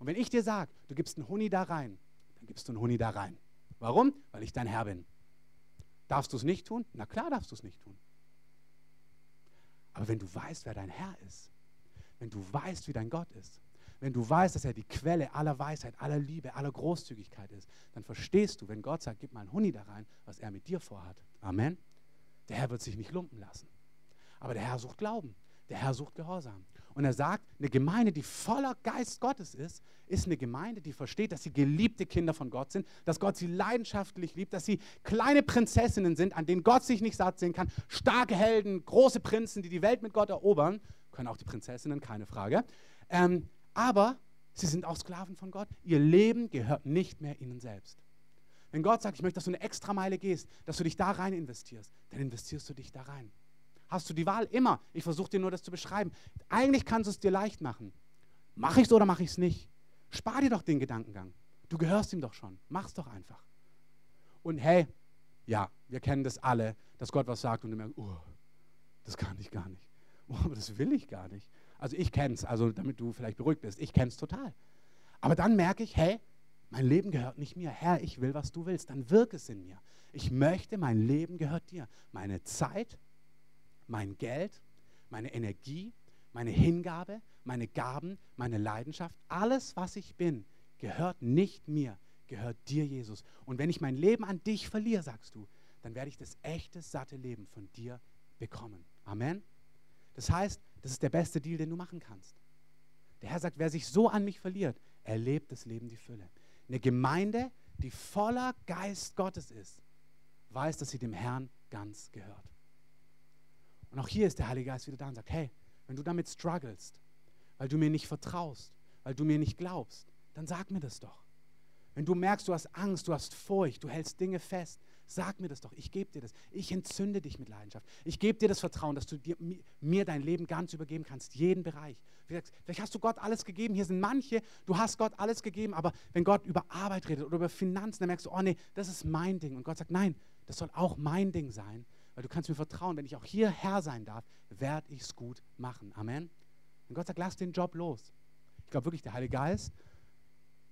Und wenn ich dir sage, du gibst einen Huni da rein, dann gibst du einen Huni da rein. Warum? Weil ich dein Herr bin. Darfst du es nicht tun? Na klar darfst du es nicht tun. Aber wenn du weißt, wer dein Herr ist, wenn du weißt, wie dein Gott ist, wenn du weißt, dass er die Quelle aller Weisheit, aller Liebe, aller Großzügigkeit ist, dann verstehst du, wenn Gott sagt, gib mal einen Huni da rein, was er mit dir vorhat. Amen. Der Herr wird sich nicht lumpen lassen. Aber der Herr sucht Glauben. Der Herr sucht Gehorsam. Und er sagt, eine Gemeinde, die voller Geist Gottes ist, ist eine Gemeinde, die versteht, dass sie geliebte Kinder von Gott sind, dass Gott sie leidenschaftlich liebt, dass sie kleine Prinzessinnen sind, an denen Gott sich nicht satt sehen kann, starke Helden, große Prinzen, die die Welt mit Gott erobern, können auch die Prinzessinnen, keine Frage. Ähm, aber sie sind auch Sklaven von Gott. Ihr Leben gehört nicht mehr ihnen selbst. Wenn Gott sagt, ich möchte, dass du eine extra Meile gehst, dass du dich da rein investierst, dann investierst du dich da rein. Hast du die Wahl? Immer. Ich versuche dir nur das zu beschreiben. Eigentlich kannst du es dir leicht machen. Mache ich es oder mache ich es nicht? Spar dir doch den Gedankengang. Du gehörst ihm doch schon. Mach's doch einfach. Und hey, ja, wir kennen das alle, dass Gott was sagt und du merkst, oh, das kann ich gar nicht. Oh, aber das will ich gar nicht. Also ich kenne es, also damit du vielleicht beruhigt bist, ich kenne es total. Aber dann merke ich, hey, mein Leben gehört nicht mir. Herr, ich will, was du willst. Dann wirke es in mir. Ich möchte, mein Leben gehört dir. Meine Zeit, mein Geld, meine Energie, meine Hingabe, meine Gaben, meine Leidenschaft, alles, was ich bin, gehört nicht mir, gehört dir, Jesus. Und wenn ich mein Leben an dich verliere, sagst du, dann werde ich das echte, satte Leben von dir bekommen. Amen. Das heißt, das ist der beste Deal, den du machen kannst. Der Herr sagt, wer sich so an mich verliert, erlebt das Leben die Fülle. Eine Gemeinde, die voller Geist Gottes ist, weiß, dass sie dem Herrn ganz gehört. Und auch hier ist der Heilige Geist wieder da und sagt, hey, wenn du damit strugglest, weil du mir nicht vertraust, weil du mir nicht glaubst, dann sag mir das doch. Wenn du merkst, du hast Angst, du hast Furcht, du hältst Dinge fest, sag mir das doch. Ich gebe dir das. Ich entzünde dich mit Leidenschaft. Ich gebe dir das Vertrauen, dass du dir, mir dein Leben ganz übergeben kannst, jeden Bereich. Vielleicht hast du Gott alles gegeben. Hier sind manche, du hast Gott alles gegeben, aber wenn Gott über Arbeit redet oder über Finanzen, dann merkst du, oh nee, das ist mein Ding. Und Gott sagt, nein, das soll auch mein Ding sein, weil du kannst mir vertrauen. Wenn ich auch hier Herr sein darf, werde ich es gut machen. Amen. Und Gott sagt, lass den Job los. Ich glaube wirklich, der Heilige Geist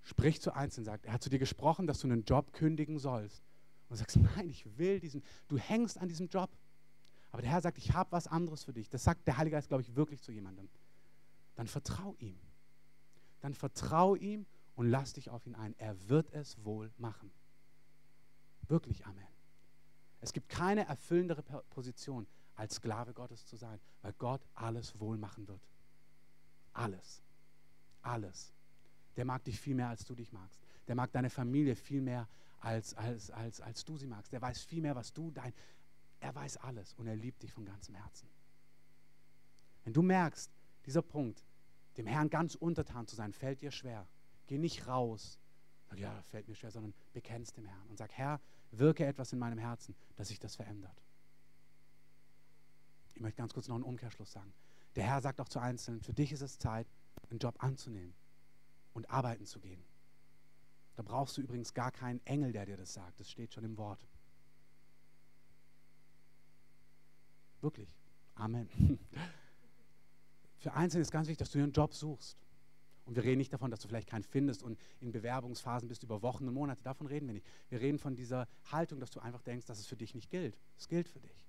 spricht zu Einzelnen, sagt, er hat zu dir gesprochen, dass du einen Job kündigen sollst. Und du sagst, nein, ich will diesen, du hängst an diesem Job. Aber der Herr sagt, ich habe was anderes für dich. Das sagt der Heilige Geist, glaube ich, wirklich zu jemandem. Dann vertrau ihm. Dann vertrau ihm und lass dich auf ihn ein. Er wird es wohl machen. Wirklich, Amen. Es gibt keine erfüllendere Position, als Sklave Gottes zu sein, weil Gott alles wohl machen wird. Alles. Alles. Der mag dich viel mehr, als du dich magst. Der mag deine Familie viel mehr, als, als, als, als du sie magst. Der weiß viel mehr, was du dein. Er weiß alles und er liebt dich von ganzem Herzen. Wenn du merkst, dieser Punkt, dem Herrn ganz untertan zu sein, fällt dir schwer. Geh nicht raus. Sag, ja, fällt mir schwer, sondern bekennst dem Herrn und sag, Herr, wirke etwas in meinem Herzen, dass sich das verändert. Ich möchte ganz kurz noch einen Umkehrschluss sagen. Der Herr sagt auch zu Einzelnen, für dich ist es Zeit, einen Job anzunehmen und arbeiten zu gehen. Da brauchst du übrigens gar keinen Engel, der dir das sagt. Das steht schon im Wort. Wirklich. Amen. Für Einzelne ist ganz wichtig, dass du einen Job suchst. Und wir reden nicht davon, dass du vielleicht keinen findest und in Bewerbungsphasen bist über Wochen und Monate. Davon reden wir nicht. Wir reden von dieser Haltung, dass du einfach denkst, dass es für dich nicht gilt. Es gilt für dich.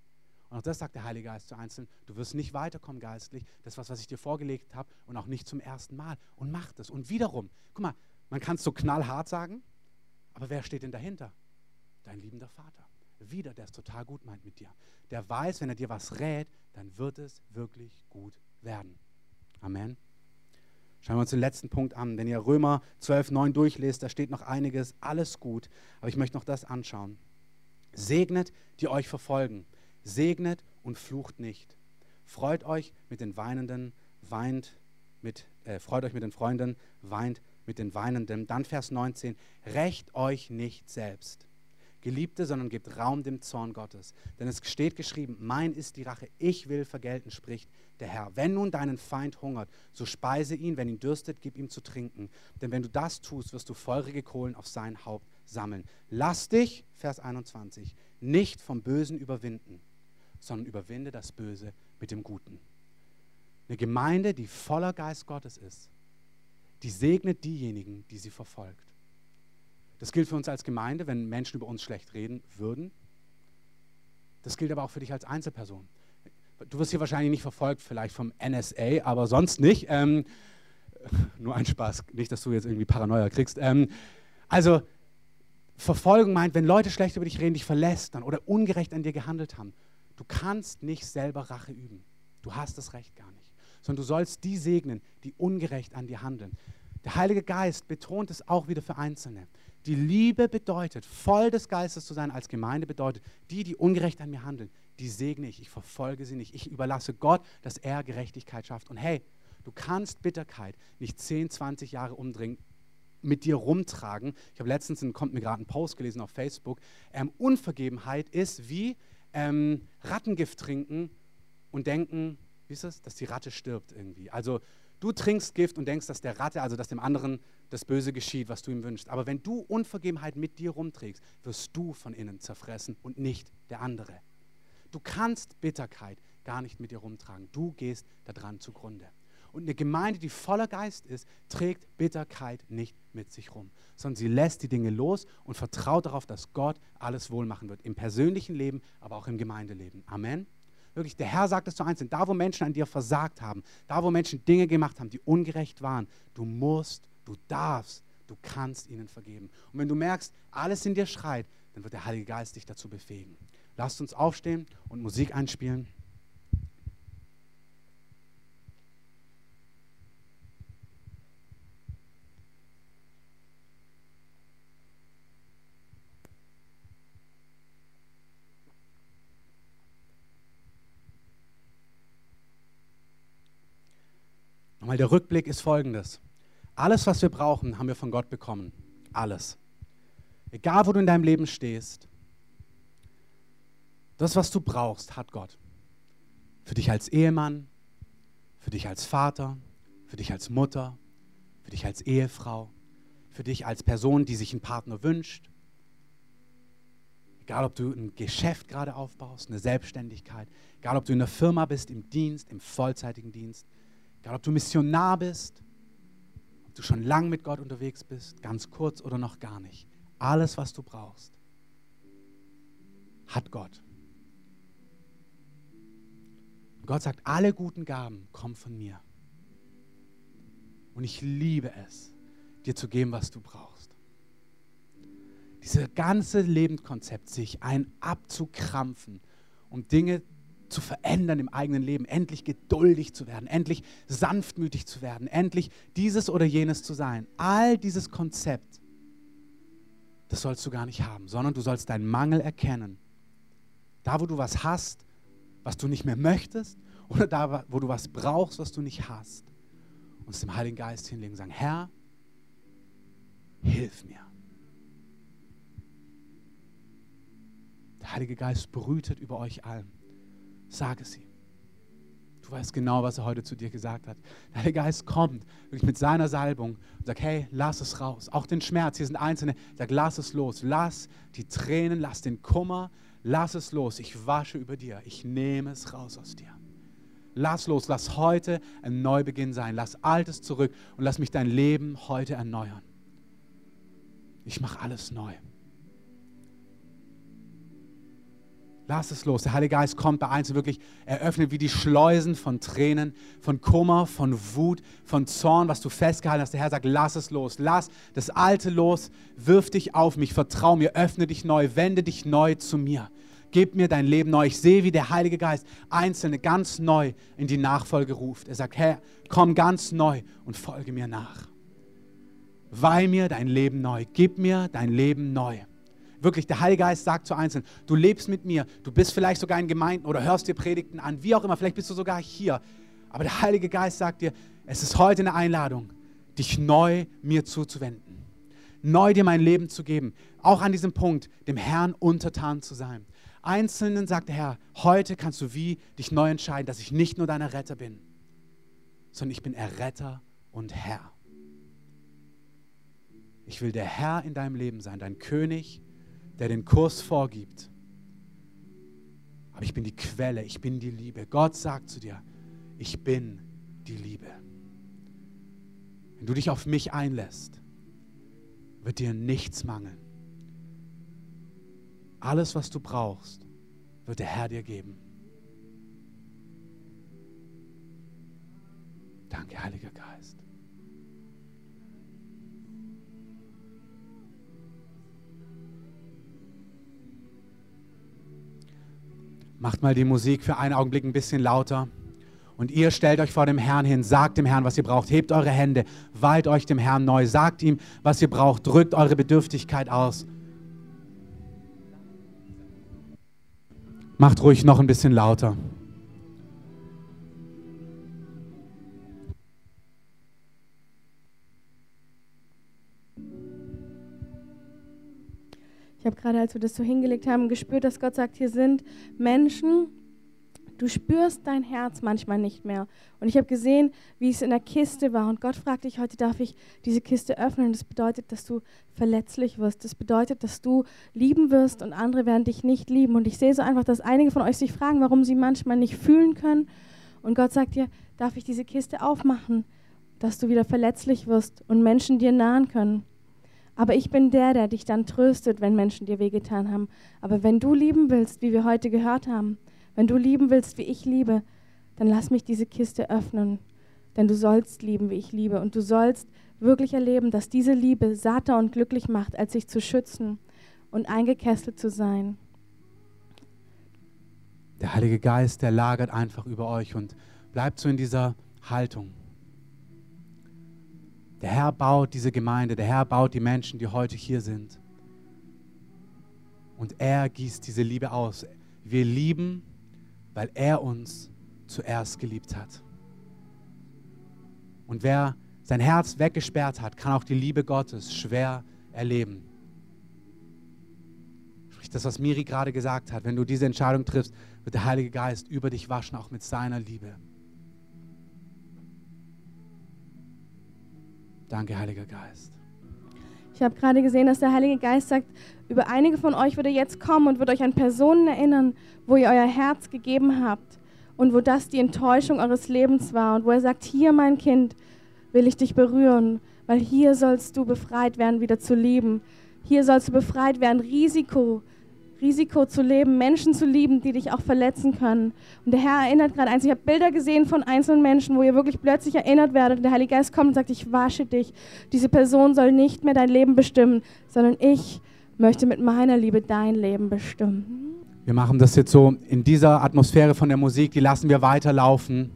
Und auch das sagt der Heilige Geist zu Einzelnen. Du wirst nicht weiterkommen geistlich. Das ist was, was ich dir vorgelegt habe und auch nicht zum ersten Mal. Und mach das. Und wiederum, guck mal, man kann es so knallhart sagen, aber wer steht denn dahinter? Dein liebender Vater. Wieder, der es total gut meint mit dir. Der weiß, wenn er dir was rät, dann wird es wirklich gut werden. Amen. Schauen wir uns den letzten Punkt an. Wenn ihr Römer 12, 9 durchlest, da steht noch einiges, alles gut. Aber ich möchte noch das anschauen. Segnet, die euch verfolgen. Segnet und flucht nicht. Freut euch mit den Weinenden, weint mit, äh, freut euch mit den Freunden, weint mit den Weinenden. Dann Vers 19, rächt euch nicht selbst. Geliebte, sondern gebt Raum dem Zorn Gottes. Denn es steht geschrieben, mein ist die Rache, ich will vergelten, spricht der Herr. Wenn nun deinen Feind hungert, so speise ihn, wenn ihn dürstet, gib ihm zu trinken. Denn wenn du das tust, wirst du feurige Kohlen auf sein Haupt sammeln. Lass dich, Vers 21, nicht vom Bösen überwinden, sondern überwinde das Böse mit dem Guten. Eine Gemeinde, die voller Geist Gottes ist, die segnet diejenigen, die sie verfolgt. Das gilt für uns als Gemeinde, wenn Menschen über uns schlecht reden würden. Das gilt aber auch für dich als Einzelperson. Du wirst hier wahrscheinlich nicht verfolgt, vielleicht vom NSA, aber sonst nicht. Ähm, nur ein Spaß, nicht, dass du jetzt irgendwie Paranoia kriegst. Ähm, also, Verfolgung meint, wenn Leute schlecht über dich reden, dich verlästern oder ungerecht an dir gehandelt haben, du kannst nicht selber Rache üben. Du hast das Recht gar nicht sondern du sollst die segnen, die ungerecht an dir handeln. Der Heilige Geist betont es auch wieder für Einzelne. Die Liebe bedeutet, voll des Geistes zu sein als Gemeinde bedeutet, die, die ungerecht an mir handeln, die segne ich, ich verfolge sie nicht. Ich überlasse Gott, dass er Gerechtigkeit schafft. Und hey, du kannst Bitterkeit nicht 10, 20 Jahre umdrehen mit dir rumtragen. Ich habe letztens, kommt mir gerade ein Post gelesen auf Facebook, ähm, Unvergebenheit ist wie ähm, Rattengift trinken und denken, wie ist das, dass die Ratte stirbt irgendwie. Also du trinkst Gift und denkst, dass der Ratte, also dass dem anderen das Böse geschieht, was du ihm wünschst. Aber wenn du Unvergebenheit mit dir rumträgst, wirst du von innen zerfressen und nicht der andere. Du kannst Bitterkeit gar nicht mit dir rumtragen. Du gehst daran zugrunde. Und eine Gemeinde, die voller Geist ist, trägt Bitterkeit nicht mit sich rum, sondern sie lässt die Dinge los und vertraut darauf, dass Gott alles wohl machen wird. Im persönlichen Leben, aber auch im Gemeindeleben. Amen. Wirklich, der Herr sagt es zu einzeln, da wo Menschen an dir versagt haben, da wo Menschen Dinge gemacht haben, die ungerecht waren, du musst, du darfst, du kannst ihnen vergeben. Und wenn du merkst, alles in dir schreit, dann wird der Heilige Geist dich dazu befähigen. Lasst uns aufstehen und Musik einspielen. Nochmal, der Rückblick ist folgendes. Alles, was wir brauchen, haben wir von Gott bekommen. Alles. Egal, wo du in deinem Leben stehst, das, was du brauchst, hat Gott. Für dich als Ehemann, für dich als Vater, für dich als Mutter, für dich als Ehefrau, für dich als Person, die sich einen Partner wünscht. Egal, ob du ein Geschäft gerade aufbaust, eine Selbstständigkeit, egal, ob du in der Firma bist, im Dienst, im vollzeitigen Dienst, Egal, ob du Missionar bist, ob du schon lang mit Gott unterwegs bist, ganz kurz oder noch gar nicht. Alles, was du brauchst, hat Gott. Und Gott sagt, alle guten Gaben kommen von mir. Und ich liebe es, dir zu geben, was du brauchst. Dieses ganze Lebenskonzept, sich ein abzukrampfen, um Dinge zu verändern im eigenen Leben, endlich geduldig zu werden, endlich sanftmütig zu werden, endlich dieses oder jenes zu sein. All dieses Konzept, das sollst du gar nicht haben, sondern du sollst deinen Mangel erkennen. Da, wo du was hast, was du nicht mehr möchtest, oder da, wo du was brauchst, was du nicht hast, und es dem Heiligen Geist hinlegen und sagen, Herr, hilf mir. Der Heilige Geist brütet über euch allen. Sag es ihm. Du weißt genau, was er heute zu dir gesagt hat. Der Geist kommt wirklich mit seiner Salbung und sagt, hey, lass es raus. Auch den Schmerz, hier sind Einzelne, sag, lass es los. Lass die Tränen, lass den Kummer, lass es los. Ich wasche über dir. Ich nehme es raus aus dir. Lass los, lass heute ein Neubeginn sein. Lass Altes zurück und lass mich dein Leben heute erneuern. Ich mache alles neu. Lass es los. Der Heilige Geist kommt bei Einzelnen wirklich, eröffnet wie die Schleusen von Tränen, von Kummer, von Wut, von Zorn, was du festgehalten hast. Der Herr sagt, lass es los. Lass das Alte los. Wirf dich auf mich. Vertrau mir. Öffne dich neu. Wende dich neu zu mir. Gib mir dein Leben neu. Ich sehe, wie der Heilige Geist Einzelne ganz neu in die Nachfolge ruft. Er sagt, Herr, komm ganz neu und folge mir nach. Weih mir dein Leben neu. Gib mir dein Leben neu. Wirklich, der Heilige Geist sagt zu Einzelnen, du lebst mit mir, du bist vielleicht sogar in Gemeinden oder hörst dir Predigten an, wie auch immer, vielleicht bist du sogar hier. Aber der Heilige Geist sagt dir, es ist heute eine Einladung, dich neu mir zuzuwenden. Neu dir mein Leben zu geben. Auch an diesem Punkt, dem Herrn untertan zu sein. Einzelnen sagt der Herr, heute kannst du wie dich neu entscheiden, dass ich nicht nur dein Retter bin, sondern ich bin Erretter und Herr. Ich will der Herr in deinem Leben sein, dein König, der den Kurs vorgibt. Aber ich bin die Quelle, ich bin die Liebe. Gott sagt zu dir, ich bin die Liebe. Wenn du dich auf mich einlässt, wird dir nichts mangeln. Alles, was du brauchst, wird der Herr dir geben. Danke, Heiliger Geist. Macht mal die Musik für einen Augenblick ein bisschen lauter. Und ihr stellt euch vor dem Herrn hin, sagt dem Herrn, was ihr braucht. Hebt eure Hände, weiht euch dem Herrn neu, sagt ihm, was ihr braucht. Drückt eure Bedürftigkeit aus. Macht ruhig noch ein bisschen lauter. Ich habe gerade, als wir das so hingelegt haben, gespürt, dass Gott sagt, hier sind Menschen, du spürst dein Herz manchmal nicht mehr. Und ich habe gesehen, wie es in der Kiste war. Und Gott fragt dich heute, darf ich diese Kiste öffnen? Das bedeutet, dass du verletzlich wirst. Das bedeutet, dass du lieben wirst und andere werden dich nicht lieben. Und ich sehe so einfach, dass einige von euch sich fragen, warum sie manchmal nicht fühlen können. Und Gott sagt dir, darf ich diese Kiste aufmachen, dass du wieder verletzlich wirst und Menschen dir nahen können. Aber ich bin der, der dich dann tröstet, wenn Menschen dir wehgetan haben. Aber wenn du lieben willst, wie wir heute gehört haben, wenn du lieben willst, wie ich liebe, dann lass mich diese Kiste öffnen. Denn du sollst lieben, wie ich liebe. Und du sollst wirklich erleben, dass diese Liebe satter und glücklich macht, als sich zu schützen und eingekesselt zu sein. Der Heilige Geist, der lagert einfach über euch und bleibt so in dieser Haltung. Der Herr baut diese Gemeinde, der Herr baut die Menschen, die heute hier sind. Und er gießt diese Liebe aus. Wir lieben, weil er uns zuerst geliebt hat. Und wer sein Herz weggesperrt hat, kann auch die Liebe Gottes schwer erleben. Sprich das, was Miri gerade gesagt hat. Wenn du diese Entscheidung triffst, wird der Heilige Geist über dich waschen, auch mit seiner Liebe. Danke, Heiliger Geist. Ich habe gerade gesehen, dass der Heilige Geist sagt, über einige von euch würde jetzt kommen und wird euch an Personen erinnern, wo ihr euer Herz gegeben habt und wo das die Enttäuschung eures Lebens war und wo er sagt, hier mein Kind will ich dich berühren, weil hier sollst du befreit werden, wieder zu lieben. Hier sollst du befreit werden, Risiko Risiko zu leben, Menschen zu lieben, die dich auch verletzen können. Und der Herr erinnert gerade eins. Ich habe Bilder gesehen von einzelnen Menschen, wo ihr wirklich plötzlich erinnert werdet. Und der Heilige Geist kommt und sagt, ich wasche dich. Diese Person soll nicht mehr dein Leben bestimmen, sondern ich möchte mit meiner Liebe dein Leben bestimmen. Wir machen das jetzt so in dieser Atmosphäre von der Musik, die lassen wir weiterlaufen.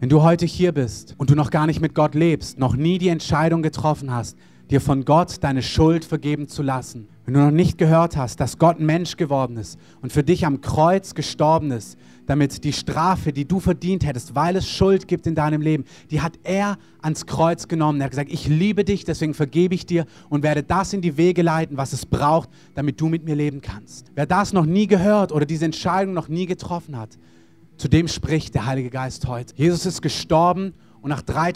Wenn du heute hier bist und du noch gar nicht mit Gott lebst, noch nie die Entscheidung getroffen hast, dir von Gott deine Schuld vergeben zu lassen, wenn du noch nicht gehört hast, dass Gott Mensch geworden ist und für dich am Kreuz gestorben ist, damit die Strafe, die du verdient hättest, weil es Schuld gibt in deinem Leben, die hat er ans Kreuz genommen. Er hat gesagt, ich liebe dich, deswegen vergebe ich dir und werde das in die Wege leiten, was es braucht, damit du mit mir leben kannst. Wer das noch nie gehört oder diese Entscheidung noch nie getroffen hat, zu dem spricht der Heilige Geist heute. Jesus ist gestorben und nach drei,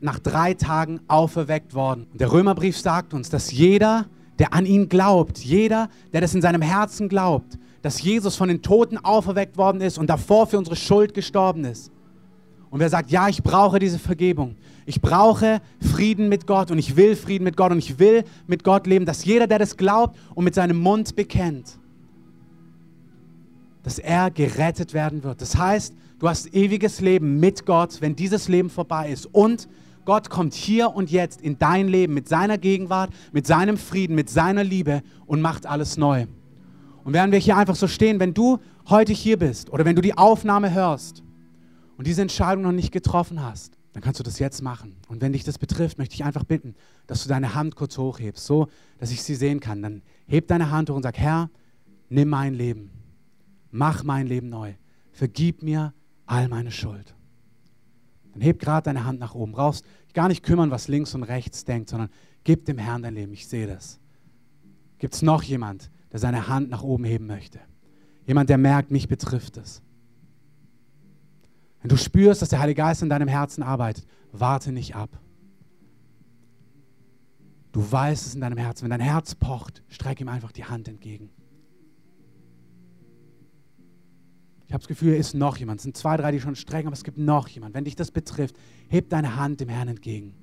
nach drei Tagen auferweckt worden. Der Römerbrief sagt uns, dass jeder, der an ihn glaubt, jeder, der das in seinem Herzen glaubt, dass Jesus von den Toten auferweckt worden ist und davor für unsere Schuld gestorben ist. Und wer sagt, ja, ich brauche diese Vergebung, ich brauche Frieden mit Gott und ich will Frieden mit Gott und ich will mit Gott leben, dass jeder, der das glaubt und mit seinem Mund bekennt, dass er gerettet werden wird. Das heißt, du hast ewiges Leben mit Gott, wenn dieses Leben vorbei ist. Und Gott kommt hier und jetzt in dein Leben mit seiner Gegenwart, mit seinem Frieden, mit seiner Liebe und macht alles neu. Und während wir hier einfach so stehen, wenn du heute hier bist oder wenn du die Aufnahme hörst und diese Entscheidung noch nicht getroffen hast, dann kannst du das jetzt machen. Und wenn dich das betrifft, möchte ich einfach bitten, dass du deine Hand kurz hochhebst, so dass ich sie sehen kann. Dann heb deine Hand hoch und sag, Herr, nimm mein Leben, mach mein Leben neu, vergib mir all meine Schuld. Dann heb gerade deine Hand nach oben. Brauchst gar nicht kümmern, was links und rechts denkt, sondern gib dem Herrn dein Leben. Ich sehe das. Gibt es noch jemand, der seine Hand nach oben heben möchte? Jemand, der merkt, mich betrifft es. Wenn du spürst, dass der Heilige Geist in deinem Herzen arbeitet, warte nicht ab. Du weißt es in deinem Herzen. Wenn dein Herz pocht, streck ihm einfach die Hand entgegen. Ich habe das Gefühl, hier ist noch jemand. Es sind zwei, drei, die schon strecken, aber es gibt noch jemand. Wenn dich das betrifft, heb deine Hand dem Herrn entgegen.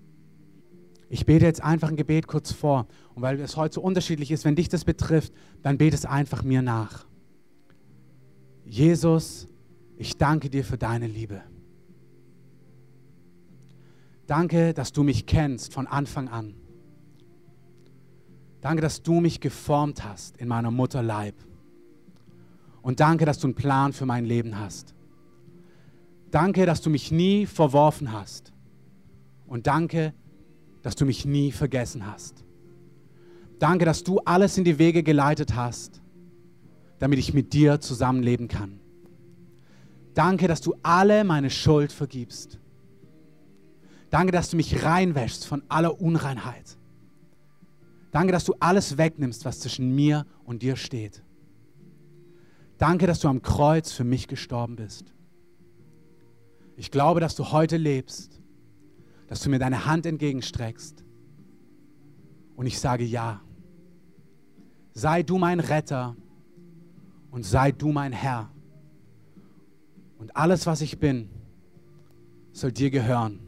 Ich bete jetzt einfach ein Gebet kurz vor. Und weil es heute so unterschiedlich ist, wenn dich das betrifft, dann bete es einfach mir nach. Jesus, ich danke dir für deine Liebe. Danke, dass du mich kennst von Anfang an. Danke, dass du mich geformt hast in meiner Mutter Leib. Und danke, dass du einen Plan für mein Leben hast. Danke, dass du mich nie verworfen hast. Und danke, dass du mich nie vergessen hast. Danke, dass du alles in die Wege geleitet hast, damit ich mit dir zusammenleben kann. Danke, dass du alle meine Schuld vergibst. Danke, dass du mich reinwäschst von aller Unreinheit. Danke, dass du alles wegnimmst, was zwischen mir und dir steht. Danke, dass du am Kreuz für mich gestorben bist. Ich glaube, dass du heute lebst, dass du mir deine Hand entgegenstreckst. Und ich sage ja. Sei du mein Retter und sei du mein Herr. Und alles, was ich bin, soll dir gehören.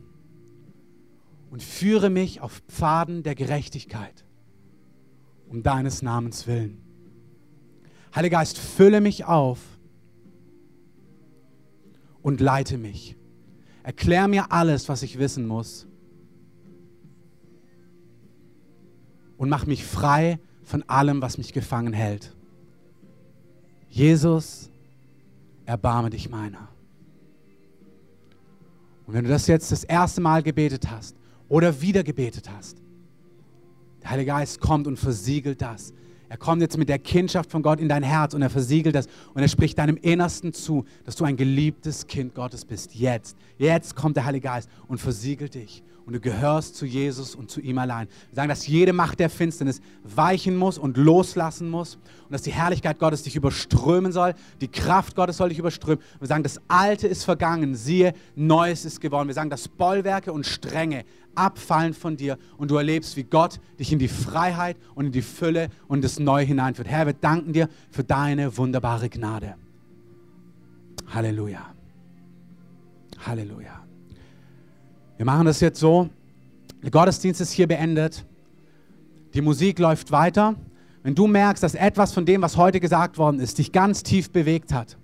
Und führe mich auf Pfaden der Gerechtigkeit, um deines Namens willen. Heiliger Geist, fülle mich auf und leite mich. Erklär mir alles, was ich wissen muss. Und mach mich frei von allem, was mich gefangen hält. Jesus, erbarme dich meiner. Und wenn du das jetzt das erste Mal gebetet hast oder wieder gebetet hast, der Heilige Geist kommt und versiegelt das. Er kommt jetzt mit der Kindschaft von Gott in dein Herz und er versiegelt das und er spricht deinem Innersten zu, dass du ein geliebtes Kind Gottes bist. Jetzt, jetzt kommt der Heilige Geist und versiegelt dich und du gehörst zu Jesus und zu ihm allein. Wir sagen, dass jede Macht der Finsternis weichen muss und loslassen muss und dass die Herrlichkeit Gottes dich überströmen soll, die Kraft Gottes soll dich überströmen. Wir sagen, das Alte ist vergangen, siehe, Neues ist geworden. Wir sagen, dass Bollwerke und Stränge abfallen von dir und du erlebst, wie Gott dich in die Freiheit und in die Fülle und das Neue hineinführt. Herr, wir danken dir für deine wunderbare Gnade. Halleluja. Halleluja. Wir machen das jetzt so. Der Gottesdienst ist hier beendet. Die Musik läuft weiter. Wenn du merkst, dass etwas von dem, was heute gesagt worden ist, dich ganz tief bewegt hat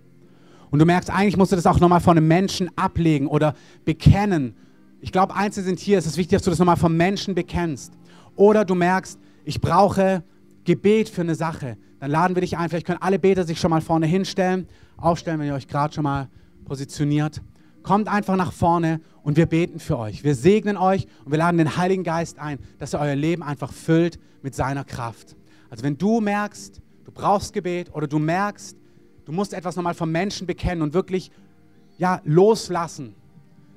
und du merkst, eigentlich musst du das auch nochmal von einem Menschen ablegen oder bekennen. Ich glaube, Einzelne sind hier, es ist wichtig, dass du das nochmal vom Menschen bekennst. Oder du merkst, ich brauche Gebet für eine Sache. Dann laden wir dich ein. Vielleicht können alle Beter sich schon mal vorne hinstellen, aufstellen, wenn ihr euch gerade schon mal positioniert. Kommt einfach nach vorne und wir beten für euch. Wir segnen euch und wir laden den Heiligen Geist ein, dass er euer Leben einfach füllt mit seiner Kraft. Also wenn du merkst, du brauchst Gebet oder du merkst, du musst etwas nochmal vom Menschen bekennen und wirklich ja, loslassen,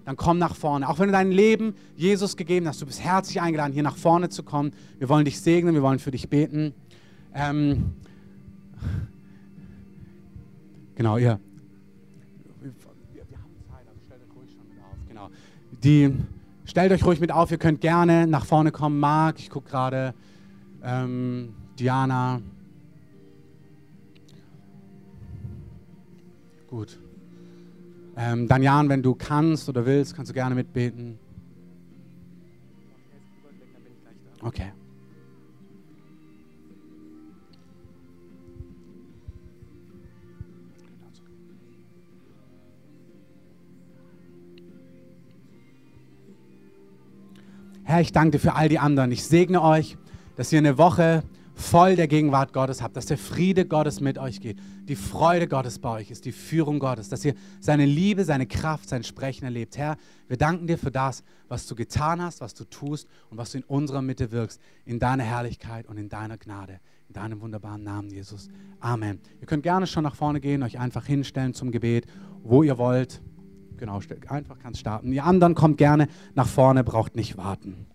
dann komm nach vorne. Auch wenn du dein Leben Jesus gegeben hast, du bist herzlich eingeladen, hier nach vorne zu kommen. Wir wollen dich segnen, wir wollen für dich beten. Ähm, genau, ihr Die stellt euch ruhig mit auf, ihr könnt gerne nach vorne kommen. Marc, ich gucke gerade, ähm, Diana. Gut. Ähm, Danjan, wenn du kannst oder willst, kannst du gerne mitbeten. Okay. Herr, ich danke dir für all die anderen. Ich segne euch, dass ihr eine Woche voll der Gegenwart Gottes habt, dass der Friede Gottes mit euch geht, die Freude Gottes bei euch ist, die Führung Gottes, dass ihr seine Liebe, seine Kraft, sein Sprechen erlebt. Herr, wir danken dir für das, was du getan hast, was du tust und was du in unserer Mitte wirkst, in deiner Herrlichkeit und in deiner Gnade, in deinem wunderbaren Namen, Jesus. Amen. Ihr könnt gerne schon nach vorne gehen, euch einfach hinstellen zum Gebet, wo ihr wollt. Genau, einfach kannst starten. Die anderen kommt gerne nach vorne, braucht nicht warten.